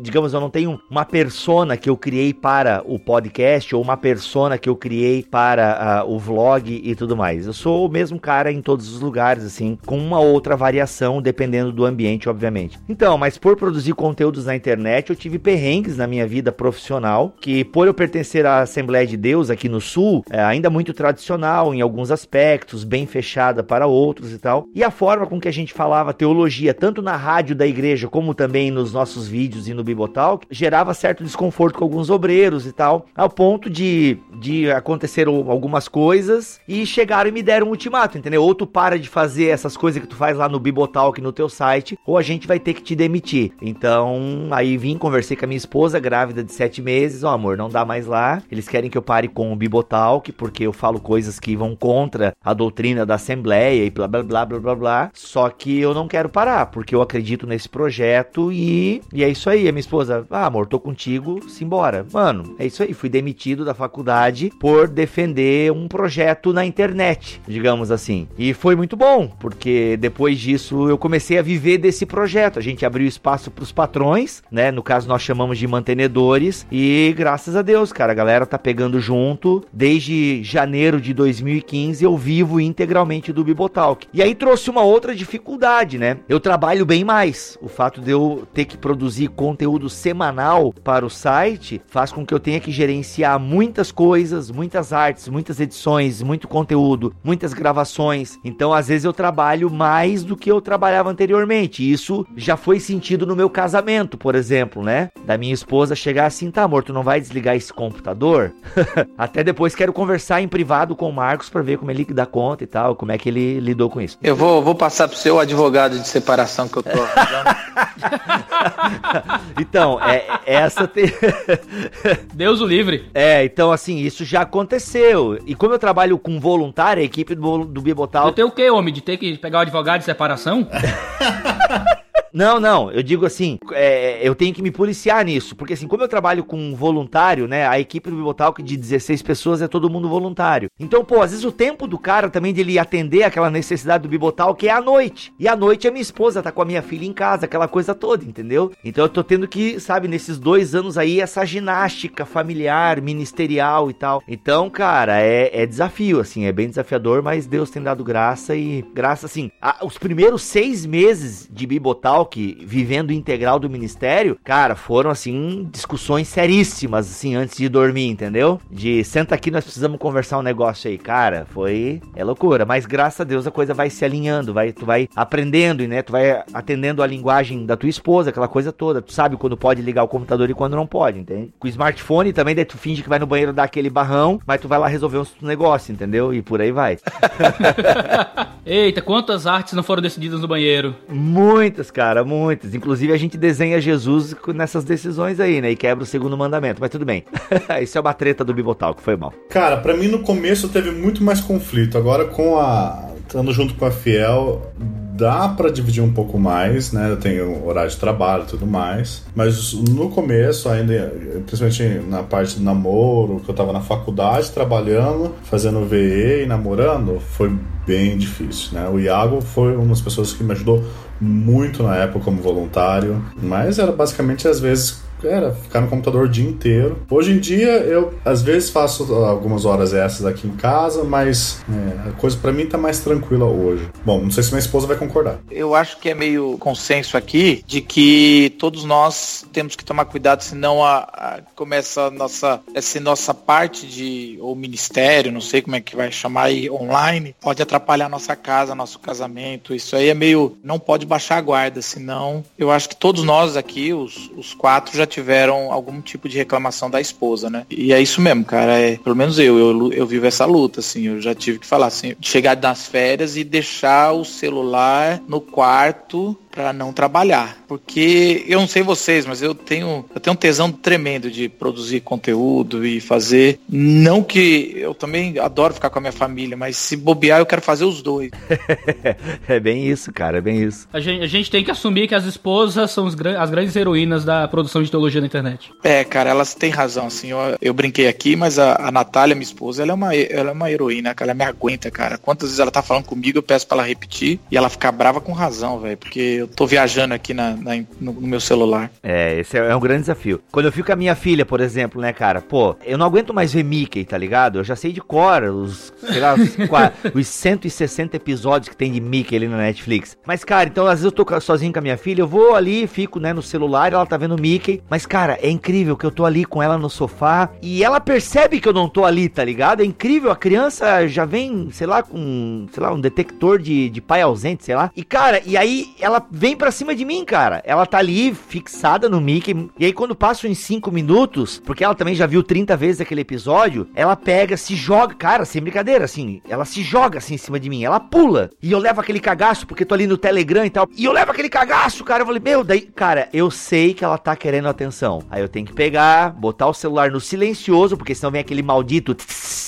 Digamos, eu não tenho uma persona que eu criei para o podcast ou uma persona que eu criei para uh, o vlog e tudo mais. Eu sou o mesmo cara em todos os lugares, assim, com uma outra variação dependendo do ambiente, obviamente. Então, mas por produzir conteúdos na internet, eu tive perrengues na minha vida profissional que por eu pertencer à Assembleia de Deus aqui no Sul, é ainda muito tradicional em alguns aspectos, bem fechada para outros e tal. E a forma com que a gente falava teologia, tanto na rádio da igreja como também nos nossos vídeos e no Bibotalk, gerava certo desconforto com alguns obreiros e tal, ao ponto de, de acontecer algumas coisas e chegaram e me deram um ultimato, entendeu? Ou tu para de fazer essas coisas que tu faz lá no Bibotalk no teu site, ou a gente vai ter que te demitir. Então, aí vim, conversei com a minha esposa, grávida de sete meses, ó, oh, amor, não dá mais lá. Eles querem que eu pare com o Bibotalk, porque eu falo coisas que vão contra a doutrina da Assembleia e blá blá blá blá blá blá. Só que eu não quero parar, porque eu acredito nesse projeto e, e é isso aí. A minha esposa, ah, amor, tô contigo, simbora. Mano, é isso aí. Fui demitido da faculdade por defender um projeto na internet, digamos assim. E foi muito bom, porque depois disso eu comecei a viver desse projeto. A gente abriu espaço para os patrões, né? No caso, nós chamamos de mantenedores. E graças a Deus, cara, a galera tá pegando junto. Desde janeiro de 2015 eu vivo integralmente do Bibotalk. E aí trouxe uma outra dificuldade, né? Eu trabalho bem mais. O fato de eu ter que produzir conteúdo semanal para o site faz com que eu tenha que gerenciar muitas coisas, muitas artes, muitas edições, muito conteúdo, muitas gravações. Então, às vezes eu trabalho mais do que eu trabalhava anteriormente. Isso já foi sentido no meu casamento, por exemplo, né? Da minha esposa chegar assim, tá, amor, tu não vai desligar esse computador? <laughs> Até depois quero conversar em privado com o Marcos para ver como ele dá conta e tal, como é que ele lidou com isso. Eu vou, vou passar pro seu advogado de separação que eu tô <laughs> Então, é, é essa te... <laughs> Deus o livre. É, então assim, isso já aconteceu. E como eu trabalho com voluntário, a equipe do, do Bibotal... Eu tenho o que, homem? De ter que pegar o advogado de separação? <laughs> Não, não, eu digo assim, é, eu tenho que me policiar nisso, porque assim, como eu trabalho com voluntário, né, a equipe do Bibotalk de 16 pessoas é todo mundo voluntário. Então, pô, às vezes o tempo do cara também de ele atender aquela necessidade do Bibotalk é à noite. E à noite a minha esposa tá com a minha filha em casa, aquela coisa toda, entendeu? Então eu tô tendo que, sabe, nesses dois anos aí, essa ginástica familiar, ministerial e tal. Então, cara, é, é desafio, assim, é bem desafiador, mas Deus tem dado graça e graça, assim, a, os primeiros seis meses de Bibotalk que vivendo integral do ministério, cara, foram assim discussões seríssimas assim antes de dormir, entendeu? De senta aqui, nós precisamos conversar um negócio aí, cara, foi é loucura, mas graças a Deus a coisa vai se alinhando, vai tu vai aprendendo, né? Tu vai atendendo a linguagem da tua esposa, aquela coisa toda. Tu sabe quando pode ligar o computador e quando não pode, entende? Com o smartphone também daí tu finge que vai no banheiro dar aquele barrão, mas tu vai lá resolver um negócio, entendeu? E por aí vai. <laughs> Eita, quantas artes não foram decididas no banheiro? Muitas, cara cara, muitas. Inclusive a gente desenha Jesus nessas decisões aí, né? E quebra o segundo mandamento, mas tudo bem. <laughs> Isso é uma treta do Bibotal, que foi mal. Cara, para mim no começo teve muito mais conflito. Agora com a. estando junto com a Fiel, dá para dividir um pouco mais, né? Eu tenho horário de trabalho e tudo mais. Mas no começo, ainda, principalmente na parte do namoro, que eu tava na faculdade trabalhando, fazendo VE e namorando, foi bem difícil, né? O Iago foi uma das pessoas que me ajudou muito na época como voluntário, mas era basicamente às vezes era ficar no computador o dia inteiro. Hoje em dia, eu às vezes faço algumas horas essas aqui em casa, mas é, a coisa para mim tá mais tranquila hoje. Bom, não sei se minha esposa vai concordar. Eu acho que é meio consenso aqui de que todos nós temos que tomar cuidado, senão a, a começa a nossa, essa nossa parte de, ou ministério, não sei como é que vai chamar aí, online, pode atrapalhar nossa casa, nosso casamento. Isso aí é meio. Não pode baixar a guarda, senão eu acho que todos nós aqui, os, os quatro, já tiveram algum tipo de reclamação da esposa, né? E é isso mesmo, cara. É, pelo menos eu, eu, eu vivo essa luta, assim. Eu já tive que falar assim, chegar das férias e deixar o celular no quarto para não trabalhar. Porque eu não sei vocês, mas eu tenho, eu tenho um tesão tremendo de produzir conteúdo e fazer. Não que eu também adoro ficar com a minha família, mas se bobear, eu quero fazer os dois. <laughs> é bem isso, cara, é bem isso. A gente, a gente tem que assumir que as esposas são os, as grandes heroínas da produção de teologia na internet. É, cara, elas têm razão, assim. Eu, eu brinquei aqui, mas a, a Natália, minha esposa, ela é, uma, ela é uma heroína, cara. Ela me aguenta, cara. Quantas vezes ela tá falando comigo, eu peço pra ela repetir e ela fica brava com razão, velho. Porque eu tô viajando aqui na, na no, no, meu celular. É, esse é, é, um grande desafio. Quando eu fico com a minha filha, por exemplo, né, cara, pô, eu não aguento mais ver Mickey, tá ligado? Eu já sei de cor os, sei lá, os, <laughs> os 160 episódios que tem de Mickey ali na Netflix. Mas, cara, então às vezes eu tô sozinho com a minha filha, eu vou ali, fico, né, no celular, ela tá vendo Mickey. Mas, cara, é incrível que eu tô ali com ela no sofá e ela percebe que eu não tô ali, tá ligado? É incrível, a criança já vem, sei lá, com, sei lá, um detector de, de pai ausente, sei lá. E, cara, e aí ela vem pra cima de mim, cara. Ela tá ali fixada no Mickey. E aí, quando passa uns 5 minutos, porque ela também já viu 30 vezes aquele episódio, ela pega, se joga, cara, sem brincadeira, assim, ela se joga assim em cima de mim, ela pula. E eu levo aquele cagaço, porque tô ali no Telegram e tal. E eu levo aquele cagaço, cara. Eu falei, meu, daí, cara, eu sei que ela tá querendo atenção. Aí eu tenho que pegar, botar o celular no silencioso, porque senão vem aquele maldito. Tss,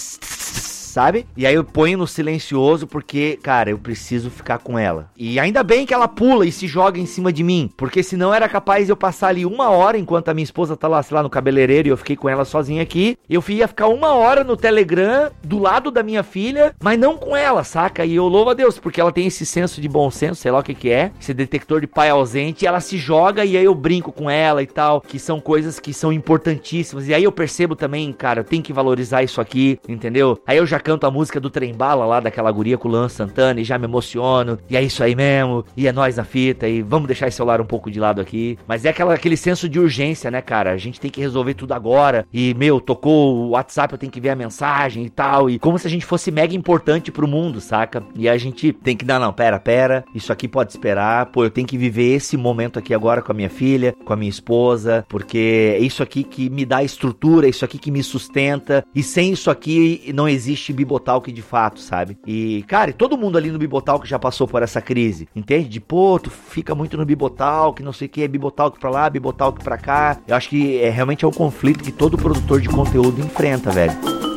sabe? E aí eu ponho no silencioso porque, cara, eu preciso ficar com ela. E ainda bem que ela pula e se joga em cima de mim, porque senão era capaz eu passar ali uma hora enquanto a minha esposa tá lá, sei lá, no cabeleireiro e eu fiquei com ela sozinha aqui. Eu ia ficar uma hora no Telegram do lado da minha filha, mas não com ela, saca? E eu louvo a Deus, porque ela tem esse senso de bom senso, sei lá o que que é, esse detector de pai ausente, ela se joga e aí eu brinco com ela e tal, que são coisas que são importantíssimas. E aí eu percebo também, cara, eu tenho que valorizar isso aqui, entendeu? Aí eu já canto a música do Trem Bala lá, daquela guria com o Luan Santana, e já me emociono. E é isso aí mesmo, e é nós na fita, e vamos deixar esse celular um pouco de lado aqui. Mas é aquela, aquele senso de urgência, né, cara? A gente tem que resolver tudo agora. E, meu, tocou o WhatsApp, eu tenho que ver a mensagem e tal. E como se a gente fosse mega importante pro mundo, saca? E a gente tem que, não, não, pera, pera. Isso aqui pode esperar. Pô, eu tenho que viver esse momento aqui agora com a minha filha, com a minha esposa, porque é isso aqui que me dá estrutura, é isso aqui que me sustenta. E sem isso aqui não existe Bibotalk de fato, sabe? E, cara, todo mundo ali no Bibotalk já passou por essa crise, entende? De, pô, tu fica muito no Bibotalk, não sei o que, é Bibotalk pra lá, Bibotalk pra cá. Eu acho que é realmente é um conflito que todo produtor de conteúdo enfrenta, velho.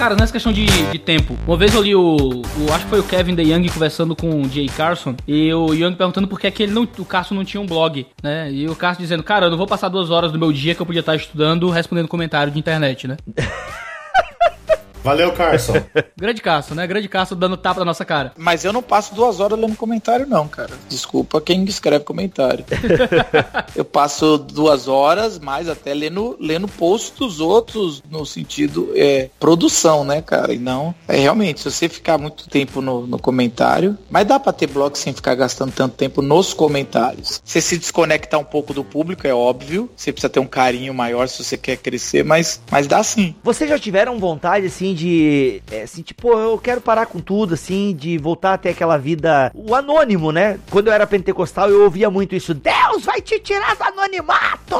Cara, nessa questão de, de tempo, uma vez eu li o, o, Acho que foi o Kevin The Young conversando com o Jay Carson. E o Young perguntando por que, é que ele não, o Carson não tinha um blog, né? E o Carson dizendo, cara, eu não vou passar duas horas do meu dia que eu podia estar estudando respondendo comentário de internet, né? <laughs> Valeu, Carson. <laughs> Grande Carson, né? Grande Carson dando tapa na nossa cara. Mas eu não passo duas horas lendo comentário, não, cara. Desculpa quem escreve comentário. <laughs> eu passo duas horas, mais até lendo, lendo posts dos outros, no sentido é, produção, né, cara? E não. É realmente, se você ficar muito tempo no, no comentário, mas dá pra ter blog sem ficar gastando tanto tempo nos comentários. Você se desconectar um pouco do público, é óbvio. Você precisa ter um carinho maior se você quer crescer, mas, mas dá sim. Vocês já tiveram vontade, assim, de. É, assim, tipo, eu quero parar com tudo, assim, de voltar até aquela vida. O anônimo, né? Quando eu era pentecostal, eu ouvia muito isso. Deus vai te tirar do anonimato!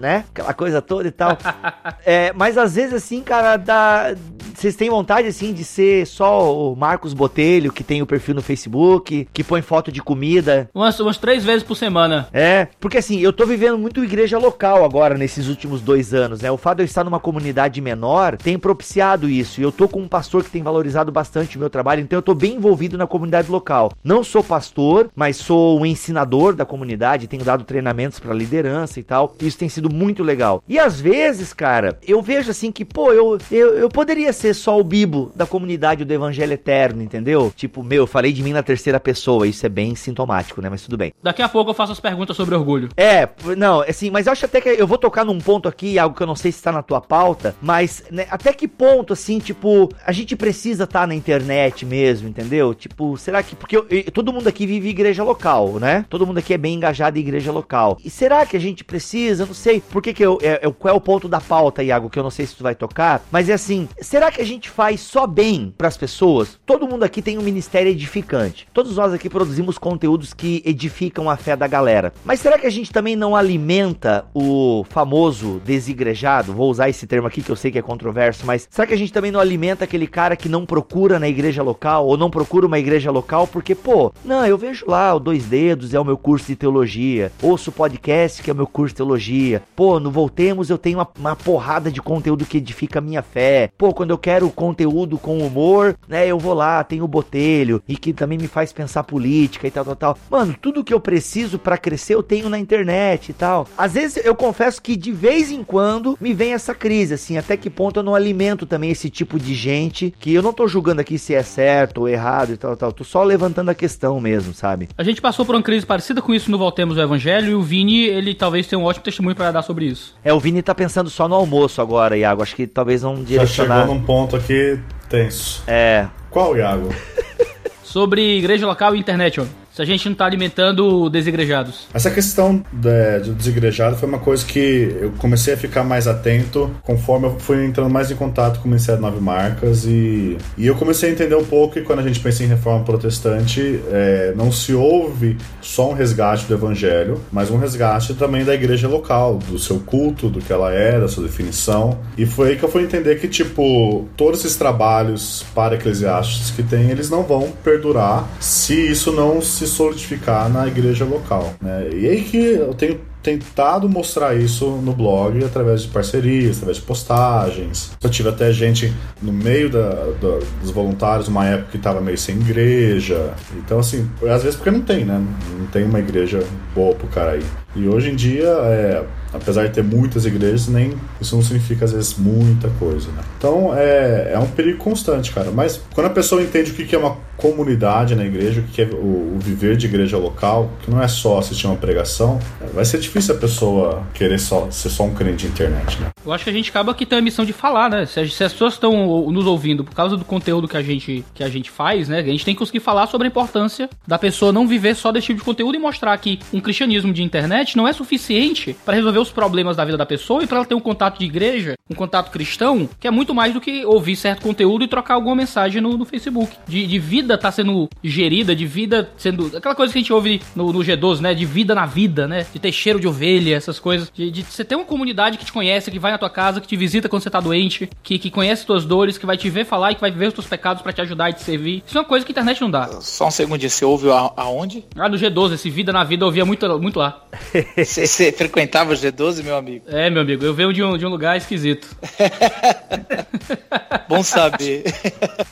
Né? Aquela coisa toda e tal. <laughs> é, mas às vezes, assim, cara, dá. Vocês têm vontade, assim, de ser só o Marcos Botelho, que tem o perfil no Facebook, que põe foto de comida. Umas, umas três vezes por semana. É, porque assim, eu tô vivendo muito igreja local agora, nesses últimos dois anos, né? O fato de eu estar numa comunidade menor tem propiciado isso. E eu tô com um pastor que tem valorizado bastante o meu trabalho, então eu tô bem envolvido na comunidade local. Não sou pastor, mas sou um ensinador da comunidade, tenho dado treinamentos para liderança e tal. Isso tem sido muito legal. E às vezes, cara, eu vejo assim que, pô, eu, eu, eu poderia ser só o bibo da comunidade do evangelho eterno, entendeu? Tipo, meu, eu falei de mim na terceira pessoa, isso é bem sintomático, né? Mas tudo bem. Daqui a pouco eu faço as perguntas sobre orgulho. É, não, assim, mas eu acho até que eu vou tocar num ponto aqui, algo que eu não sei se tá na tua pauta, mas né, até que ponto, assim, tipo, a gente precisa estar na internet mesmo, entendeu? Tipo, será que. Porque eu- eu- todo mundo aqui vive igreja local, né? Todo mundo aqui é bem engajado em igreja local. E será que a gente precisa? Não sei. Por que, que eu. É, é- qual é o ponto da pauta, Iago, que eu não sei se tu vai tocar, mas é assim, será que a gente faz só bem pras pessoas? Todo mundo aqui tem um ministério edificante. Todos nós aqui produzimos conteúdos que edificam a fé da galera. Mas será que a gente também não alimenta o famoso desigrejado? Vou usar esse termo aqui que eu sei que é controverso, mas será que a gente também não alimenta aquele cara que não procura na igreja local ou não procura uma igreja local porque, pô, não, eu vejo lá o Dois Dedos é o meu curso de teologia, ouço o podcast que é o meu curso de teologia, pô, no Voltemos eu tenho uma, uma porrada de conteúdo que edifica a minha fé, pô, quando eu quero conteúdo com humor, né, eu vou lá, tem o Botelho e que também me faz pensar política e tal, tal, tal. Mano, tudo que eu preciso pra crescer eu tenho na internet e tal. Às vezes eu confesso que de vez em quando me vem essa crise, assim, até que ponto eu não alimento também esse tipo de gente, que eu não tô julgando aqui se é certo ou errado e tal, tal. Tô só levantando a questão mesmo, sabe? A gente passou por uma crise parecida com isso no Voltemos do Evangelho e o Vini, ele talvez tenha um ótimo testemunho pra dar sobre isso. É, o Vini tá pensando só no almoço agora, Iago. Acho que talvez não Já direcionar. chegou num ponto aqui tenso. É. Qual, Iago? <laughs> Sobre igreja local e internet, ó. Se a gente não tá alimentando desigrejados. Essa questão de desigrejado foi uma coisa que eu comecei a ficar mais atento conforme eu fui entrando mais em contato com o Ministério Nove Marcas e, e eu comecei a entender um pouco que quando a gente pensa em reforma protestante, é, não se ouve só um resgate do evangelho, mas um resgate também da igreja local, do seu culto, do que ela é, da sua definição. E foi aí que eu fui entender que, tipo, todos esses trabalhos para eclesiásticos que tem, eles não vão perdurar se isso não se solidificar na igreja local, né? E aí que eu tenho tentado mostrar isso no blog através de parcerias, através de postagens. Eu tive até gente no meio da, da- dos voluntários, uma época que estava meio sem igreja. Então, assim, às vezes porque não tem, né? Não tem uma igreja boa pro cara aí. E hoje em dia, é, apesar de ter muitas igrejas, nem isso não significa às vezes muita coisa, né? Então é, é um perigo constante, cara. Mas quando a pessoa entende o que é uma comunidade na igreja, o que é o, o viver de igreja local, que não é só assistir uma pregação, vai ser difícil a pessoa querer só, ser só um crente de internet, né? Eu acho que a gente acaba que tem a missão de falar, né? Se, a- se as pessoas estão nos ouvindo por causa do conteúdo que a, gente, que a gente faz, né? A gente tem que conseguir falar sobre a importância da pessoa não viver só desse tipo de conteúdo e mostrar que um cristianismo de internet não é suficiente para resolver os problemas da vida da pessoa e para ela ter um contato de igreja, um contato cristão, que é muito mais do que ouvir certo conteúdo e trocar alguma mensagem no, no Facebook. De, de vida tá sendo gerida, de vida sendo. Aquela coisa que a gente ouve no, no G12, né? De vida na vida, né? De ter cheiro de ovelha, essas coisas. De, de você ter uma comunidade que te conhece, que vai na tua casa, que te visita quando você tá doente, que, que conhece tuas dores, que vai te ver falar e que vai ver os teus pecados pra te ajudar e te servir. Isso é uma coisa que a internet não dá. Só um segundinho, você ouve aonde? Ah, no G12, esse Vida na Vida eu ouvia muito, muito lá. <laughs> Você frequentava o G12, meu amigo? É, meu amigo, eu venho de um, de um lugar esquisito. <laughs> <laughs> Bom saber.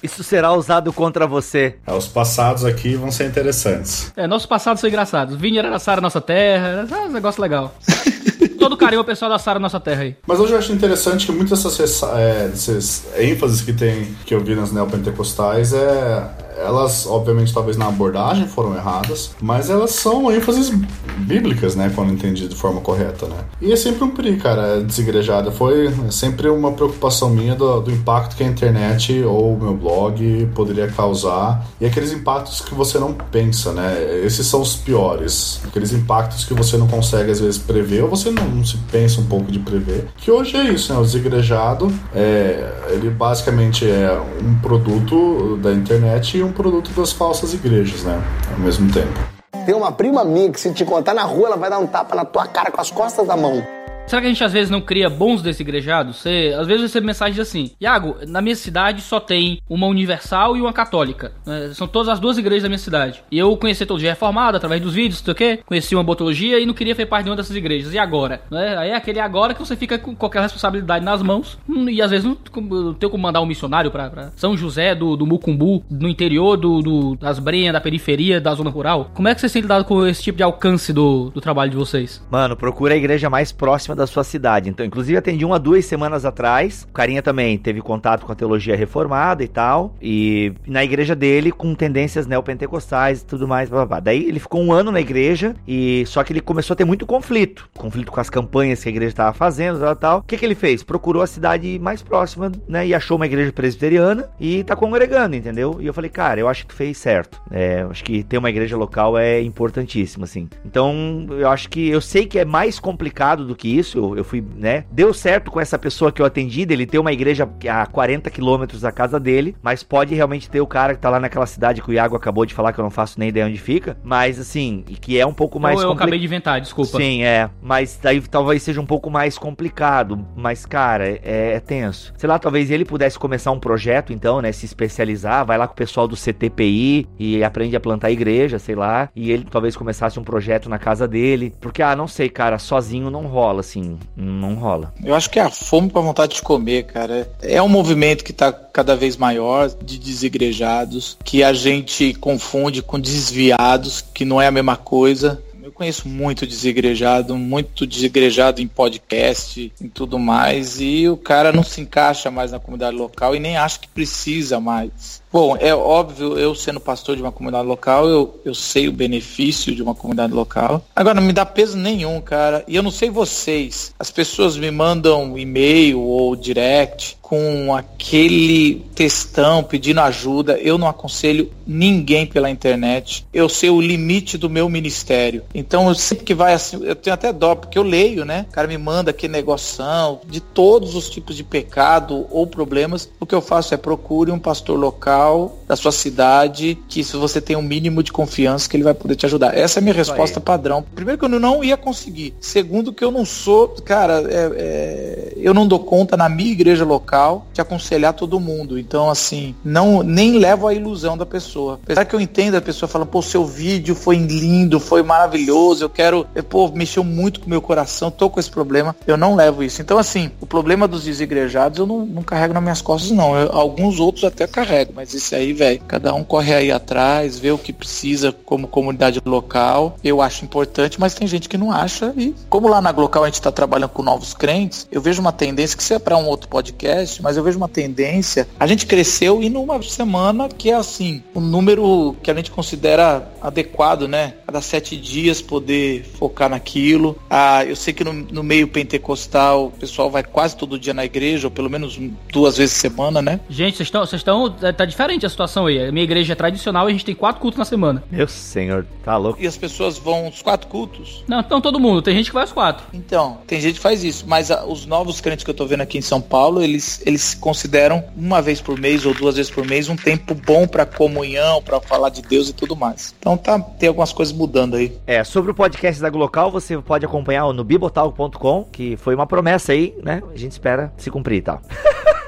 Isso será usado contra você. É, Os passados aqui vão ser interessantes. É, nossos passados são engraçados. Vini era Sara Nossa Terra, é um negócio legal. <laughs> Todo carinho ao pessoal da Sara Nossa Terra aí. Mas hoje eu acho interessante que muitas dessas, é, dessas ênfases que tem que eu vi nas neopentecostais é elas obviamente talvez na abordagem foram erradas, mas elas são ênfases bíblicas, né, quando entendidas de forma correta, né? E é sempre um perigo, cara, desigrejada. Foi sempre uma preocupação minha do, do impacto que a internet ou o meu blog poderia causar e aqueles impactos que você não pensa, né? Esses são os piores, aqueles impactos que você não consegue às vezes prever ou você não, não se pensa um pouco de prever. Que hoje é isso, né? O desigrejado, é, ele basicamente é um produto da internet e um produto das falsas igrejas, né? Ao mesmo tempo. Tem uma prima minha que se te contar na rua, ela vai dar um tapa na tua cara com as costas da mão. Será que a gente às vezes não cria bons desigrejados? Você, às vezes recebe mensagens assim: Iago, na minha cidade só tem uma universal e uma católica. né? São todas as duas igrejas da minha cidade. E eu conheci todo dia reformado através dos vídeos, sei o quê. Conheci uma botologia e não queria fazer parte de uma dessas igrejas. E agora? Né? Aí é aquele agora que você fica com qualquer responsabilidade nas mãos. hum, E às vezes não não tem como mandar um missionário pra, pra São José do, do Mucumbu, no interior do, do- das Brenhas, da periferia, da zona rural. Como é que vocês têm lidado com esse tipo de alcance do, do trabalho de vocês? Mano, procura a igreja mais próxima da sua cidade. Então, inclusive, atendi uma duas semanas atrás. O carinha também teve contato com a teologia reformada e tal. E na igreja dele, com tendências neopentecostais e tudo mais. Blá, blá. Daí ele ficou um ano na igreja e só que ele começou a ter muito conflito. Conflito com as campanhas que a igreja estava fazendo tal, tal. O que, que ele fez? Procurou a cidade mais próxima, né? E achou uma igreja presbiteriana e tá congregando, entendeu? E eu falei, cara, eu acho que tu fez certo. É, acho que ter uma igreja local é importantíssimo, assim. Então, eu acho que eu sei que é mais complicado do que isso. Eu, eu fui, né? Deu certo com essa pessoa que eu atendi, dele ter uma igreja a 40 quilômetros da casa dele, mas pode realmente ter o cara que tá lá naquela cidade que o Iago acabou de falar que eu não faço nem ideia onde fica, mas assim, e que é um pouco mais Ou eu compli- acabei de inventar, desculpa. Sim, é. Mas daí talvez seja um pouco mais complicado. Mas, cara, é, é tenso. Sei lá, talvez ele pudesse começar um projeto, então, né? Se especializar, vai lá com o pessoal do CTPI e aprende a plantar igreja, sei lá. E ele talvez começasse um projeto na casa dele. Porque, ah, não sei, cara, sozinho não rola, assim. Não rola. Eu acho que é a fome pra vontade de comer, cara. É um movimento que tá cada vez maior de desigrejados, que a gente confunde com desviados, que não é a mesma coisa. Eu conheço muito desigrejado, muito desigrejado em podcast, em tudo mais, e o cara não se encaixa mais na comunidade local e nem acha que precisa mais. Bom, é óbvio, eu sendo pastor de uma comunidade local, eu, eu sei o benefício de uma comunidade local. Agora, não me dá peso nenhum, cara. E eu não sei vocês. As pessoas me mandam e-mail ou direct com aquele textão pedindo ajuda. Eu não aconselho ninguém pela internet. Eu sei o limite do meu ministério. Então, eu sempre que vai assim, eu tenho até dó, porque eu leio, né? O cara me manda aquele negoção de todos os tipos de pecado ou problemas. O que eu faço é procure um pastor local da sua cidade, que se você tem um mínimo de confiança que ele vai poder te ajudar. Essa é a minha resposta padrão. Primeiro que eu não ia conseguir. Segundo que eu não sou, cara, é, é, eu não dou conta na minha igreja local de aconselhar todo mundo. Então, assim, não nem levo a ilusão da pessoa. Apesar que eu entendo a pessoa falando, pô, seu vídeo foi lindo, foi maravilhoso, eu quero, pô, mexeu muito com o meu coração, tô com esse problema. Eu não levo isso. Então, assim, o problema dos desigrejados eu não, não carrego nas minhas costas, não. Eu, alguns outros até carrego, mas esse aí, velho, cada um corre aí atrás, vê o que precisa como comunidade local. Eu acho importante, mas tem gente que não acha. E como lá na Glocal a gente tá trabalhando com novos crentes, eu vejo uma tendência, que isso é para um outro podcast, mas eu vejo uma tendência. A gente cresceu e numa semana que é assim, um número que a gente considera adequado, né? Cada sete dias poder focar naquilo. Ah, eu sei que no, no meio pentecostal o pessoal vai quase todo dia na igreja, ou pelo menos duas vezes por semana, né? Gente, vocês estão. Vocês estão. Tá diferente a situação aí. A minha igreja é tradicional e a gente tem quatro cultos na semana. Meu senhor, tá louco. E as pessoas vão os quatro cultos? Não, então todo mundo. Tem gente que vai aos quatro. Então, tem gente que faz isso, mas a, os novos crentes que eu tô vendo aqui em São Paulo, eles, eles consideram uma vez por mês ou duas vezes por mês um tempo bom para comunhão, para falar de Deus e tudo mais. Então tá, tem algumas coisas mudando aí. É, sobre o podcast da Glocal, você pode acompanhar no bibotalk.com, que foi uma promessa aí, né? A gente espera se cumprir e tal. <laughs>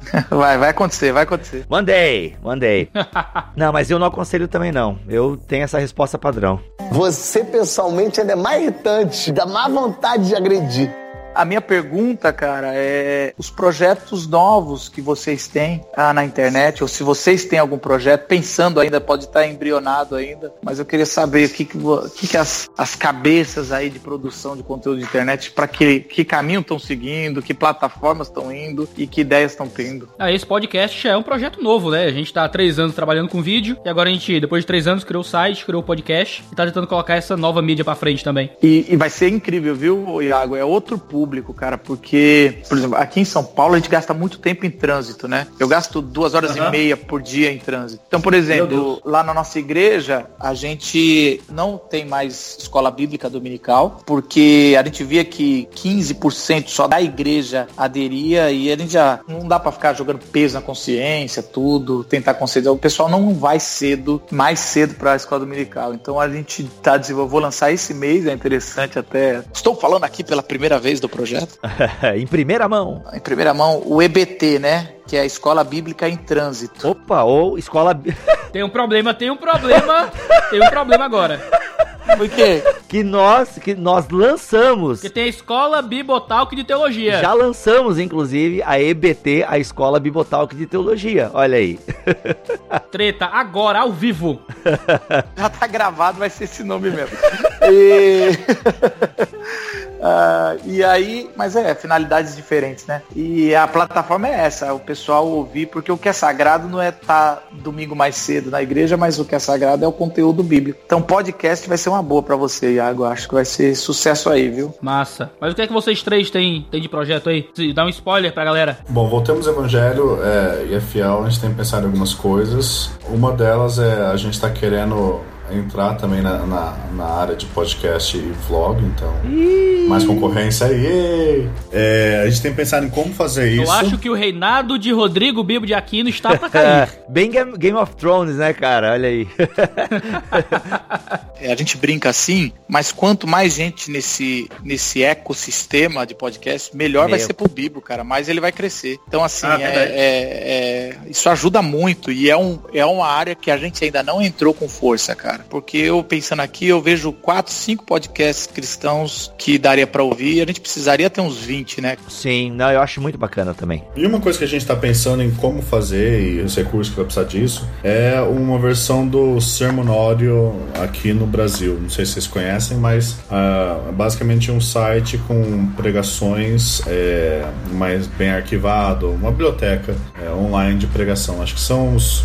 <laughs> Vai, vai acontecer, vai acontecer. Mandei, mandei. <laughs> não, mas eu não aconselho também não. Eu tenho essa resposta padrão. Você pessoalmente ainda é mais irritante, dá mais vontade de agredir. A minha pergunta, cara, é os projetos novos que vocês têm ah, na internet, ou se vocês têm algum projeto, pensando ainda, pode estar embrionado ainda, mas eu queria saber o que, que, que, que as, as cabeças aí de produção de conteúdo de internet, para que, que caminho estão seguindo, que plataformas estão indo e que ideias estão tendo. Ah, esse podcast já é um projeto novo, né? A gente tá há três anos trabalhando com vídeo e agora a gente, depois de três anos, criou o site, criou o podcast e tá tentando colocar essa nova mídia pra frente também. E, e vai ser incrível, viu, Iago? É outro público, cara, porque, por exemplo, aqui em São Paulo a gente gasta muito tempo em trânsito, né? Eu gasto duas horas e meia por dia em trânsito. Então, por exemplo, lá na nossa igreja, a gente não tem mais escola bíblica dominical, porque a gente via que 15% só da igreja aderia e a gente já não dá pra ficar jogando peso na consciência, tudo, tentar conceder. O pessoal não vai cedo, mais cedo pra escola dominical. Então a gente tá desenvolvendo, vou lançar esse mês, é interessante até. Estou falando aqui pela primeira vez do projeto. <laughs> em primeira mão. Em primeira mão, o EBT, né? Que é a Escola Bíblica em Trânsito. Opa, ou escola. <laughs> Tem um problema, tem um problema, tem um problema agora. Por quê? que nós, que nós lançamos. Porque tem a escola Bibotalk de Teologia. Já lançamos, inclusive, a EBT, a Escola Bibotalk de Teologia. Olha aí. <laughs> Treta, agora, ao vivo. Já tá gravado, vai ser esse nome mesmo. E... Ah, e aí, mas é, finalidades diferentes, né? E a plataforma é essa, o pessoal ouvir, porque o que é sagrado não é estar domingo mais cedo na igreja, mas o que é sagrado é o conteúdo bíblico. Então podcast vai ser uma boa pra você, Iago. Acho que vai ser sucesso aí, viu? Massa. Mas o que é que vocês três têm, têm de projeto aí? Dá um spoiler pra galera. Bom, voltemos ao Evangelho é, e é fiel, a gente tem pensado em algumas coisas. Uma delas é a gente está querendo entrar também na, na, na área de podcast e vlog, então mais concorrência aí. É, a gente tem pensado em como fazer Eu isso. acho que o reinado de Rodrigo Bibo de Aquino está pra <laughs> É, cair. bem Game, Game of Thrones, né, cara? Olha aí. <laughs> É, a gente brinca assim, mas quanto mais gente nesse, nesse ecossistema de podcast, melhor vai Meu. ser pro Bibo, cara. Mais ele vai crescer. Então, assim, Ah, é- é- é- isso ajuda muito e é, um, é uma área que a gente ainda não entrou com força, cara. Porque eu pensando aqui, eu vejo quatro, cinco podcasts cristãos que daria pra ouvir e a gente precisaria ter uns 20, né? Sim, não, eu acho muito bacana também. E uma coisa que a gente está pensando em como fazer e os recursos que vai precisar disso é uma versão do Sermonório aqui no Brasil. Não sei se vocês conhecem, mas é basicamente um site com pregações é, mais bem arquivado, uma biblioteca é, online de pregação. Acho que são os,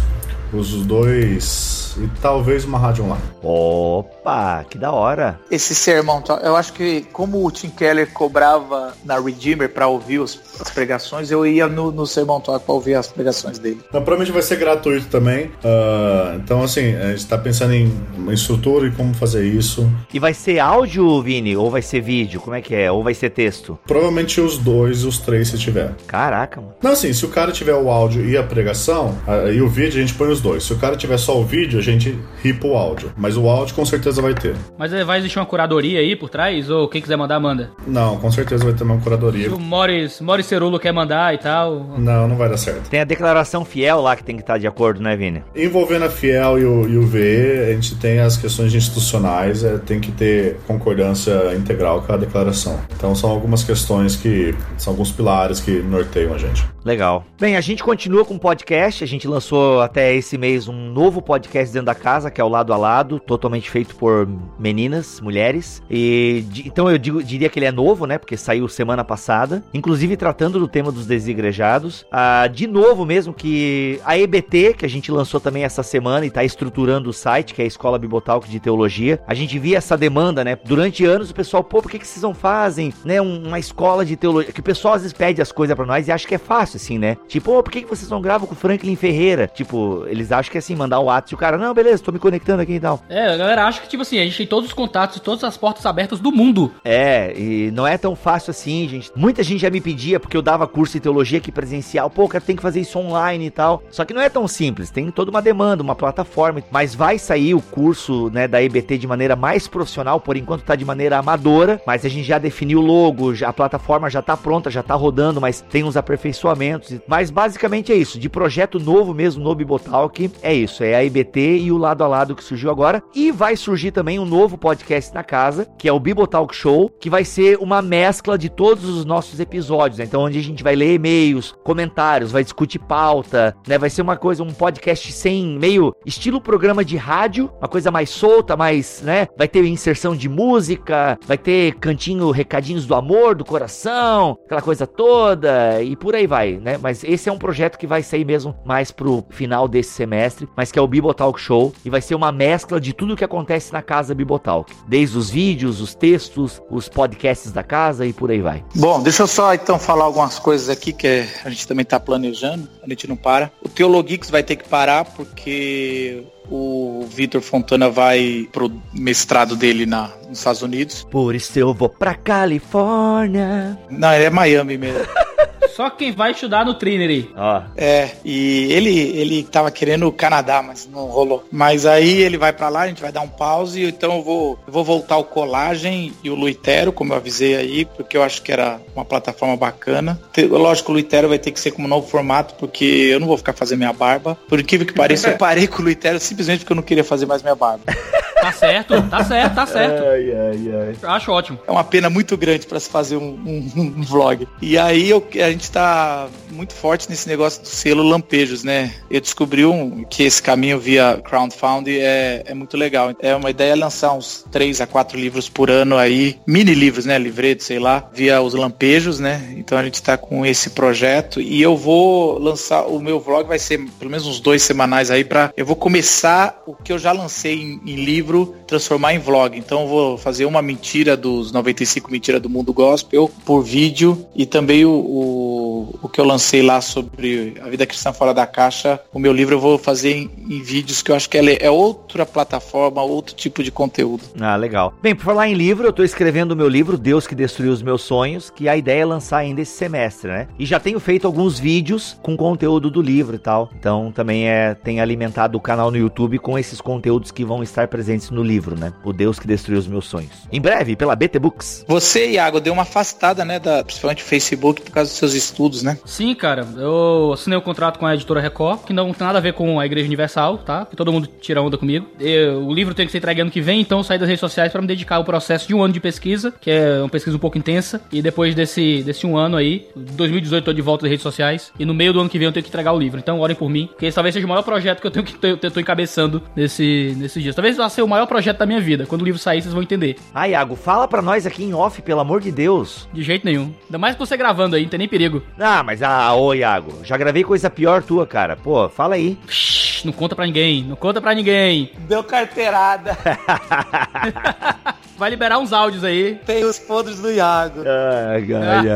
os dois e talvez uma rádio online. Opa, que da hora. Esse sermão, eu acho que como o Tim Keller cobrava na Redeemer pra ouvir os- as pregações, eu ia no, no Sermão Talk pra ouvir as pregações dele. Então, provavelmente vai ser gratuito também. Ah, então, assim, a gente está pensando em uma estrutura e como fazer isso. E vai ser áudio, Vini? Ou vai ser vídeo? Como é que é? Ou vai ser texto? Provavelmente os dois, os três, se tiver. Caraca, mano. Não, assim, se o cara tiver o áudio e a pregação, e o vídeo, a gente põe os dois. Se o cara tiver só o vídeo, a gente ripa o áudio. Mas o áudio com certeza vai ter. Mas vai existir uma curadoria aí por trás? Ou quem quiser mandar, manda. Não, com certeza vai ter uma curadoria. Se o Morris, Morris Cerulo quer mandar e tal. Não, não vai dar certo. Tem a declaração fiel lá que tem que estar de acordo, né, Vini? Envolvendo a Fiel e o, e o VE, a gente tem as questões institucionais, é, tem que ter concordância integral com a declaração. Então são algumas questões que. são alguns pilares que norteiam a gente. Legal. Bem, a gente continua com o podcast. A gente lançou até esse mês um novo podcast dentro da casa, que é o Lado a Lado, totalmente feito por meninas, mulheres. E então eu digo- diria que ele é novo, né? Porque saiu semana passada. Inclusive tratando do tema dos desigrejados. Ah, de novo mesmo que a EBT, que a gente lançou também essa semana e está estruturando o site, que é a Escola Bibotalk de Teologia. A gente via essa demanda, né? Durante anos o pessoal, pô, por que, que vocês não fazem, né? um- Uma escola de teologia. Que o pessoal às vezes pede as coisas pra nós e acha que é fácil, assim, né? Tipo, por que, que vocês não gravam com o Franklin Ferreira? Tipo, eles acham que é assim, mandar um WhatsApp e o cara, não, beleza, tô me conectando aqui e tal. É, a galera acha que, tipo assim, a gente tem todos os contatos, todas as portas abertas do mundo. É, e não é tão fácil assim, gente. Muita gente já me pedia, porque eu dava curso de teologia aqui presencial, pô, cara, tem que fazer isso online e tal. Só que não é tão simples, tem toda uma demanda, uma plataforma. Mas vai sair o curso, né, da EBT de maneira mais profissional, por enquanto tá de maneira amadora, mas a gente já definiu o logo, a plataforma já tá pronta, já tá rodando, mas tem uns aperfeiçoamentos. Mas basicamente é isso, de projeto novo mesmo no Bibotalk, é isso, é a EBT e o lado a lado que surgiu agora. E vai surgir também um novo podcast na casa, que é o Bibotalk Show, que vai ser uma mescla de todos os nossos episódios, né? Então onde a gente vai ler e-mails, comentários, vai discutir pauta, né? Vai ser uma coisa, um podcast sem meio estilo programa de rádio, uma coisa mais solta, mais, né? Vai ter inserção de música, vai ter cantinho, recadinhos do amor, do coração, aquela coisa toda e por aí vai, né? Mas esse é um projeto que vai sair mesmo mais pro final desse semestre, mas que é o Bibotalk Show e vai ser uma mescla de tudo que acontece na casa Bibotalk, desde os vídeos, os textos, os podcasts da casa e por aí vai. Bom, deixa eu só então falar algumas coisas aqui que a gente também está planejando, a gente não para. O Teologix vai ter que parar porque o Vitor Fontana vai pro mestrado dele na, nos Estados Unidos. Por isso eu vou pra Califórnia. Não, ele é Miami mesmo. <laughs> Só quem vai estudar no Trinity. Ó, É, e ele ele tava querendo o Canadá, mas não rolou. Mas aí ele vai pra lá, a gente vai dar um pause, então eu vou, eu vou voltar o Colagem e o Luitero, como eu avisei aí, porque eu acho que era uma plataforma bacana. Lógico, o Luitero vai ter que ser como novo formato, porque eu não vou ficar fazendo minha barba. Por incrível que pareça, eu parei com o Luitero simplesmente porque eu não queria fazer mais minha barba. <laughs> Tá certo, tá certo, tá certo. Ai, ai, ai. Acho ótimo. É uma pena muito grande para se fazer um, um- um vlog. E aí eu- a gente tá muito forte nesse negócio do selo Lampejos, né? Eu descobri um, que esse caminho via crowdfunding é, é muito legal. É uma ideia lançar uns 3 a 4 livros por ano aí, mini livros, né? Livretos, sei lá, via os Lampejos, né? Então a gente tá com esse projeto e eu vou lançar, o meu vlog vai ser pelo menos uns dois semanais aí para eu vou começar o que eu já lancei em, em livro, transformar em vlog. Então eu vou fazer uma mentira dos 95 mentiras do mundo gospel por vídeo e também o, o, o que eu lancei lá sobre a vida cristã fora da caixa, o meu livro eu vou fazer em, em vídeos que eu acho que é, é outra plataforma, outro tipo de conteúdo. Ah, legal. Bem, por falar em livro, eu tô escrevendo o meu livro, Deus que Destruiu os Meus Sonhos, que a ideia é lançar ainda esse semestre, né? E já tenho feito alguns vídeos com conteúdo do livro e tal. Então também é tem alimentado o canal no YouTube com esses conteúdos que vão estar presentes no livro, né? O Deus que Destruiu os Meus Sonhos. Em breve, pela BT Books. Você, Iago, deu uma afastada, né, da, principalmente Facebook por causa dos seus estudos, né? Sim, cara, eu assinei um contrato com a editora Record, que não tem nada a ver com a Igreja Universal, tá? Que todo mundo tira onda comigo. Eu- o livro tem que ser entregue ano que vem, então eu saí das redes sociais pra me dedicar ao processo de um ano de pesquisa, que é uma pesquisa um pouco intensa. E depois desse, desse um ano aí, 2018 eu tô de volta das redes sociais, e no meio do ano que vem eu tenho que entregar o livro. Então orem por mim, porque esse talvez seja o maior projeto que eu tenho que eu tô encabeçando nesse, nesses dias. Talvez vá ser o maior projeto da minha vida. Quando o livro sair, vocês vão entender. Ah, Iago, fala pra nós aqui em off, pelo amor de Deus. De jeito nenhum. Ainda mais com você gravando aí, não tem nem perigo. Ah, mas ah, ô Iago, já gravei coisa pior tua, cara. Pô, fala aí. Shhh, não conta pra ninguém, não conta pra ninguém. Deu carteirada. <laughs> Vai liberar uns áudios aí. Tem os podres do Iago. Ai, ai,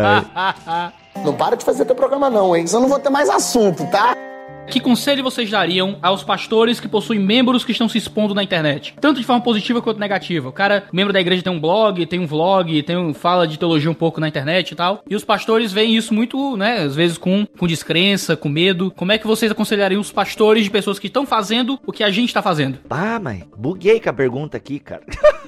ai. <laughs> Não para de fazer teu programa não, hein? Senão eu não vou ter mais assunto, tá? Que conselho vocês dariam aos pastores que possuem membros que estão se expondo na internet? Tanto de forma positiva quanto negativa. O cara, membro da igreja, tem um blog, tem um vlog, tem um, fala de teologia um pouco na internet e tal. E os pastores veem isso muito, né, às vezes com, com descrença, com medo. Como é que vocês aconselhariam os pastores de pessoas que estão fazendo o que a gente tá fazendo? Ah, mas buguei com a pergunta aqui, cara. <laughs>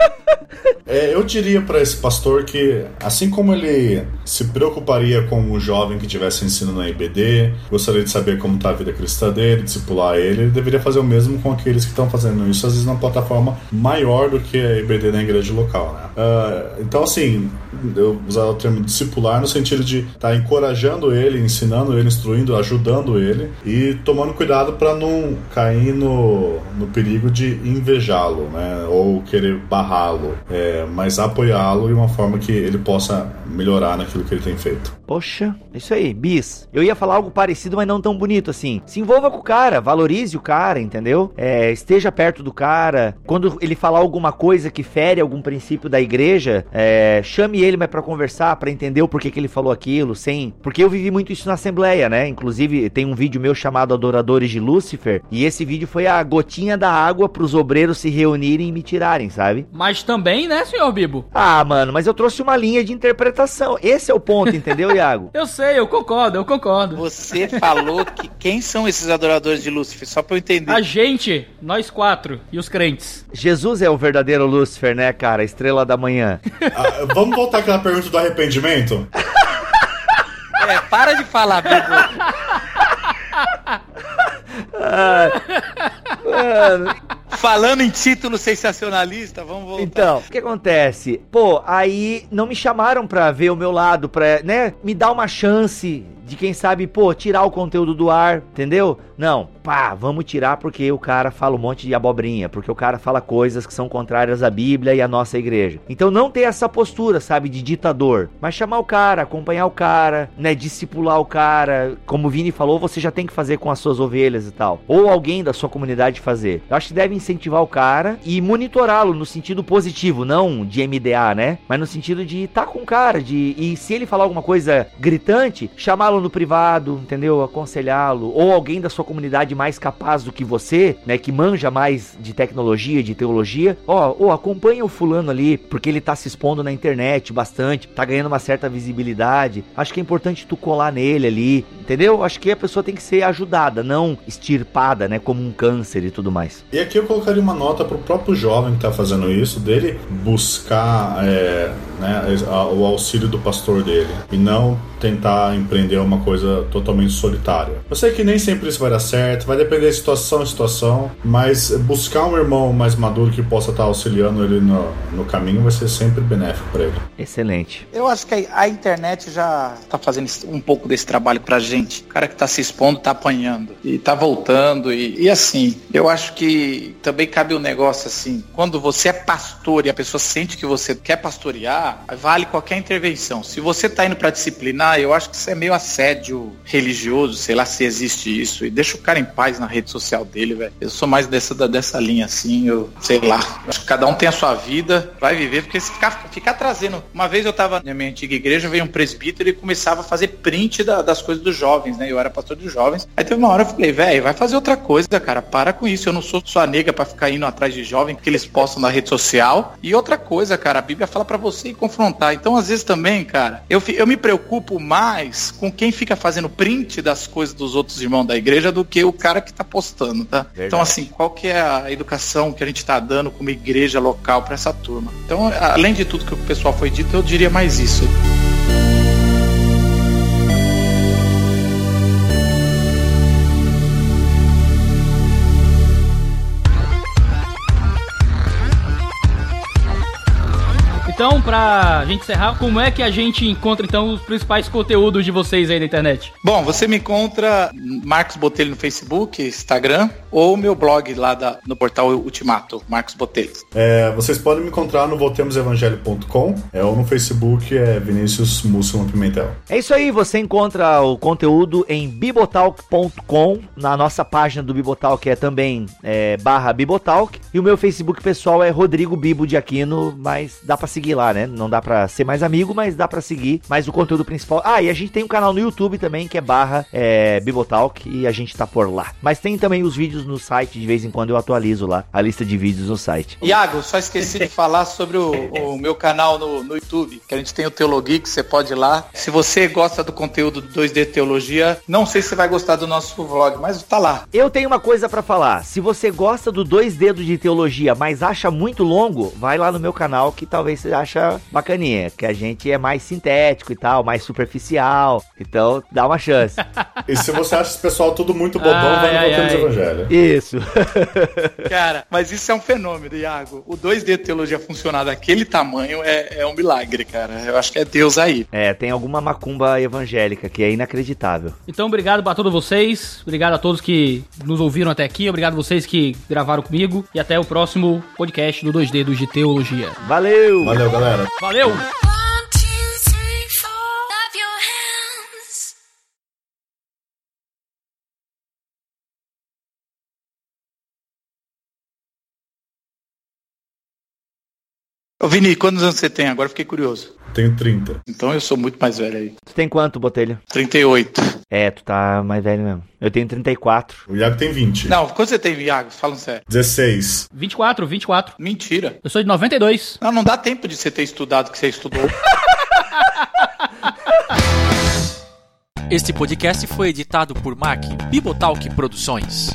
É, eu diria para esse pastor que, assim como ele se preocuparia com o jovem que estivesse ensinando na IBD, gostaria de saber como está a vida cristã dele, discipular ele, ele deveria fazer o mesmo com aqueles que estão fazendo isso, às vezes numa plataforma maior do que a IBD na igreja local. Né? Ah, então, assim, eu usar o termo discipular no sentido de estar tá encorajando ele, ensinando ele, instruindo, ajudando ele e tomando cuidado para não cair no, no perigo de invejá-lo, né? Ou querer barrá-lo, é, mas apoiá-lo de uma forma que ele possa melhorar naquilo que ele tem feito. Poxa, isso aí, bis. Eu ia falar algo parecido, mas não tão bonito assim. Se envolva com o cara, valorize o cara, entendeu? É, esteja perto do cara. Quando ele falar alguma coisa que fere algum princípio da igreja, é, chame ele mais pra conversar, pra entender o porquê que ele falou aquilo, sem. Porque eu vivi muito isso na Assembleia, né? Inclusive, tem um vídeo meu chamado Adoradores de Lúcifer, e esse vídeo foi a gotinha da água pros obreiros se reunirem e me tirarem, sabe? Mas também, né, senhor Bibo? Ah, mano, mas eu trouxe uma linha de interpretação. Esse é o ponto, entendeu, <laughs> Iago? Eu sei, eu concordo, eu concordo. Você falou que <laughs> quem são esses adoradores de Lúcifer? Só pra eu entender. A gente, nós quatro e os crentes. Jesus é o verdadeiro Lúcifer, né, cara? Estrela da manhã. <laughs> Ah, vamos voltar àquela pergunta do arrependimento? É, para de falar, Bibo. Mano, Falando em título sensacionalista, vamos voltar. então, o que acontece? Pô, aí não me chamaram pra ver o meu lado, pra, né, me dar uma chance de quem sabe, pô, tirar o conteúdo do ar, entendeu? Não, pá, vamos tirar porque o cara fala um monte de abobrinha, porque o cara fala coisas que são contrárias à Bíblia e à nossa igreja. Então não ter essa postura, sabe, de ditador, mas chamar o cara, acompanhar o cara, né, discipular o cara, como o Vini falou, você já tem que fazer com as suas ovelhas e tal, ou alguém da sua comunidade fazer. Eu acho que deve incentivar o cara e monitorá-lo no sentido positivo, não de MDA, né? Mas no sentido de estar tá com o cara, de e se ele falar alguma coisa gritante, chamá-lo no privado, entendeu? Aconselhá-lo ou alguém da sua comunidade mais capaz do que você, né, que manja mais de tecnologia, de teologia, ó, ó, acompanha o fulano ali, porque ele tá se expondo na internet bastante, tá ganhando uma certa visibilidade. Acho que é importante tu colar nele ali, entendeu? Acho que a pessoa tem que ser ajudada, não extirpada, né? Como um câncer e tudo mais. E aqui eu colocaria uma nota pro próprio jovem que tá fazendo isso, dele buscar é, né, a- o auxílio do pastor dele e não tentar empreender uma coisa totalmente solitária. Eu sei que nem sempre isso vai dar certo, vai depender de situação em situação, mas buscar um irmão mais maduro que possa estar auxiliando ele no, no caminho vai ser sempre benéfico para ele. Excelente. Eu acho que a a internet já tá fazendo um pouco desse trabalho pra gente. O cara que tá se expondo tá apanhando e tá voltando e, e assim, eu acho que também cabe um negócio assim, quando você é pastor e a pessoa sente que você quer pastorear, vale qualquer intervenção. Se você tá indo pra disciplinar, eu acho que isso é meio assédio religioso, sei lá se existe isso, e deixa o cara em paz na rede social dele, velho. Eu sou mais dessa, dessa linha assim, eu sei lá. Acho que cada um tem a sua vida, vai viver, porque se ficar, ficar trazendo. Uma vez eu tava na minha antiga igreja, veio um presbítero e começava a fazer print da- das coisas dos jovens, né? Eu era pastor dos jovens. Aí teve uma hora eu falei, velho, vai fazer outra coisa, cara. Para com isso. Eu não sou sua nega pra ficar indo atrás de jovem que eles postam na rede social. E outra coisa, cara, a Bíblia fala pra você ir confrontar. Então, às vezes também, cara, eu, eu me preocupo mais com quem fica fazendo print das coisas dos outros irmãos da igreja do que o cara que tá postando, tá? Então, assim, qual que é a educação que a gente tá dando como igreja local pra essa turma? Então, além de tudo que o pessoal foi dito, eu diria mais isso. Então, pra gente encerrar, como é que a gente encontra então os principais conteúdos de vocês aí na internet? Bom, você me encontra Marcos Botelho no Facebook, Instagram, ou meu blog lá da- no portal Ultimato, Marcos Botelho. É, vocês podem me encontrar no voltemosevangelho.com é, ou no Facebook é Vinícius Múcio Pimentel. É isso aí, você encontra o conteúdo em bibotalk.com, na nossa página do Bibotalk é também é, barra Bibotalk, e o meu Facebook pessoal é Rodrigo Bibo de Aquino, mas dá pra seguir lá, né? Não dá pra ser mais amigo, mas dá pra seguir, mas o conteúdo principal... Ah, e a gente tem um canal no YouTube também, que é barra é, Bibotalk, e a gente tá por lá. Mas tem também os vídeos no site, de vez em quando eu atualizo lá, a lista de vídeos no site. Iago, só esqueci de falar sobre o, o meu canal no, no YouTube, que a gente tem o Teologia, que você pode ir lá. Se você gosta do conteúdo do 2D Teologia, não sei se você vai gostar do nosso vlog, mas tá lá. Eu tenho uma coisa pra falar. Se você gosta do dois dedos de teologia, mas acha muito longo, vai lá no meu canal que talvez você acha bacaninha, que a gente é mais sintético e tal, mais superficial. Então, dá uma chance. <laughs> E se você acha esse pessoal tudo muito bobão, vai no Ai, ai, Voltemos ai. Evangelho. Isso. <laughs> Cara, mas isso é um fenômeno, Iago. O 2D Teologia funcionar daquele tamanho é, é um milagre, cara. Eu acho que é Deus aí. É, tem alguma macumba evangélica que é inacreditável. Então, obrigado pra todos vocês. Obrigado a todos que nos ouviram até aqui. Obrigado a vocês que gravaram comigo. E até o próximo podcast do 2 Dedos de Teologia. Valeu! Valeu, galera. Valeu! Ô, Vini, quantos anos você tem? Agora eu fiquei curioso. Tenho 30. Então eu sou muito mais velho aí. Tu tem quanto, Botelho? 38. É, tu tá mais velho mesmo. Eu tenho 34. O Iago tem 20. Não, quanto você tem, Iago? Fala sério. 16. 24, 24. Mentira. Eu sou de 92. Não, não dá tempo de você ter estudado o que você estudou. Este podcast foi editado por Mac Bibotalk Produções.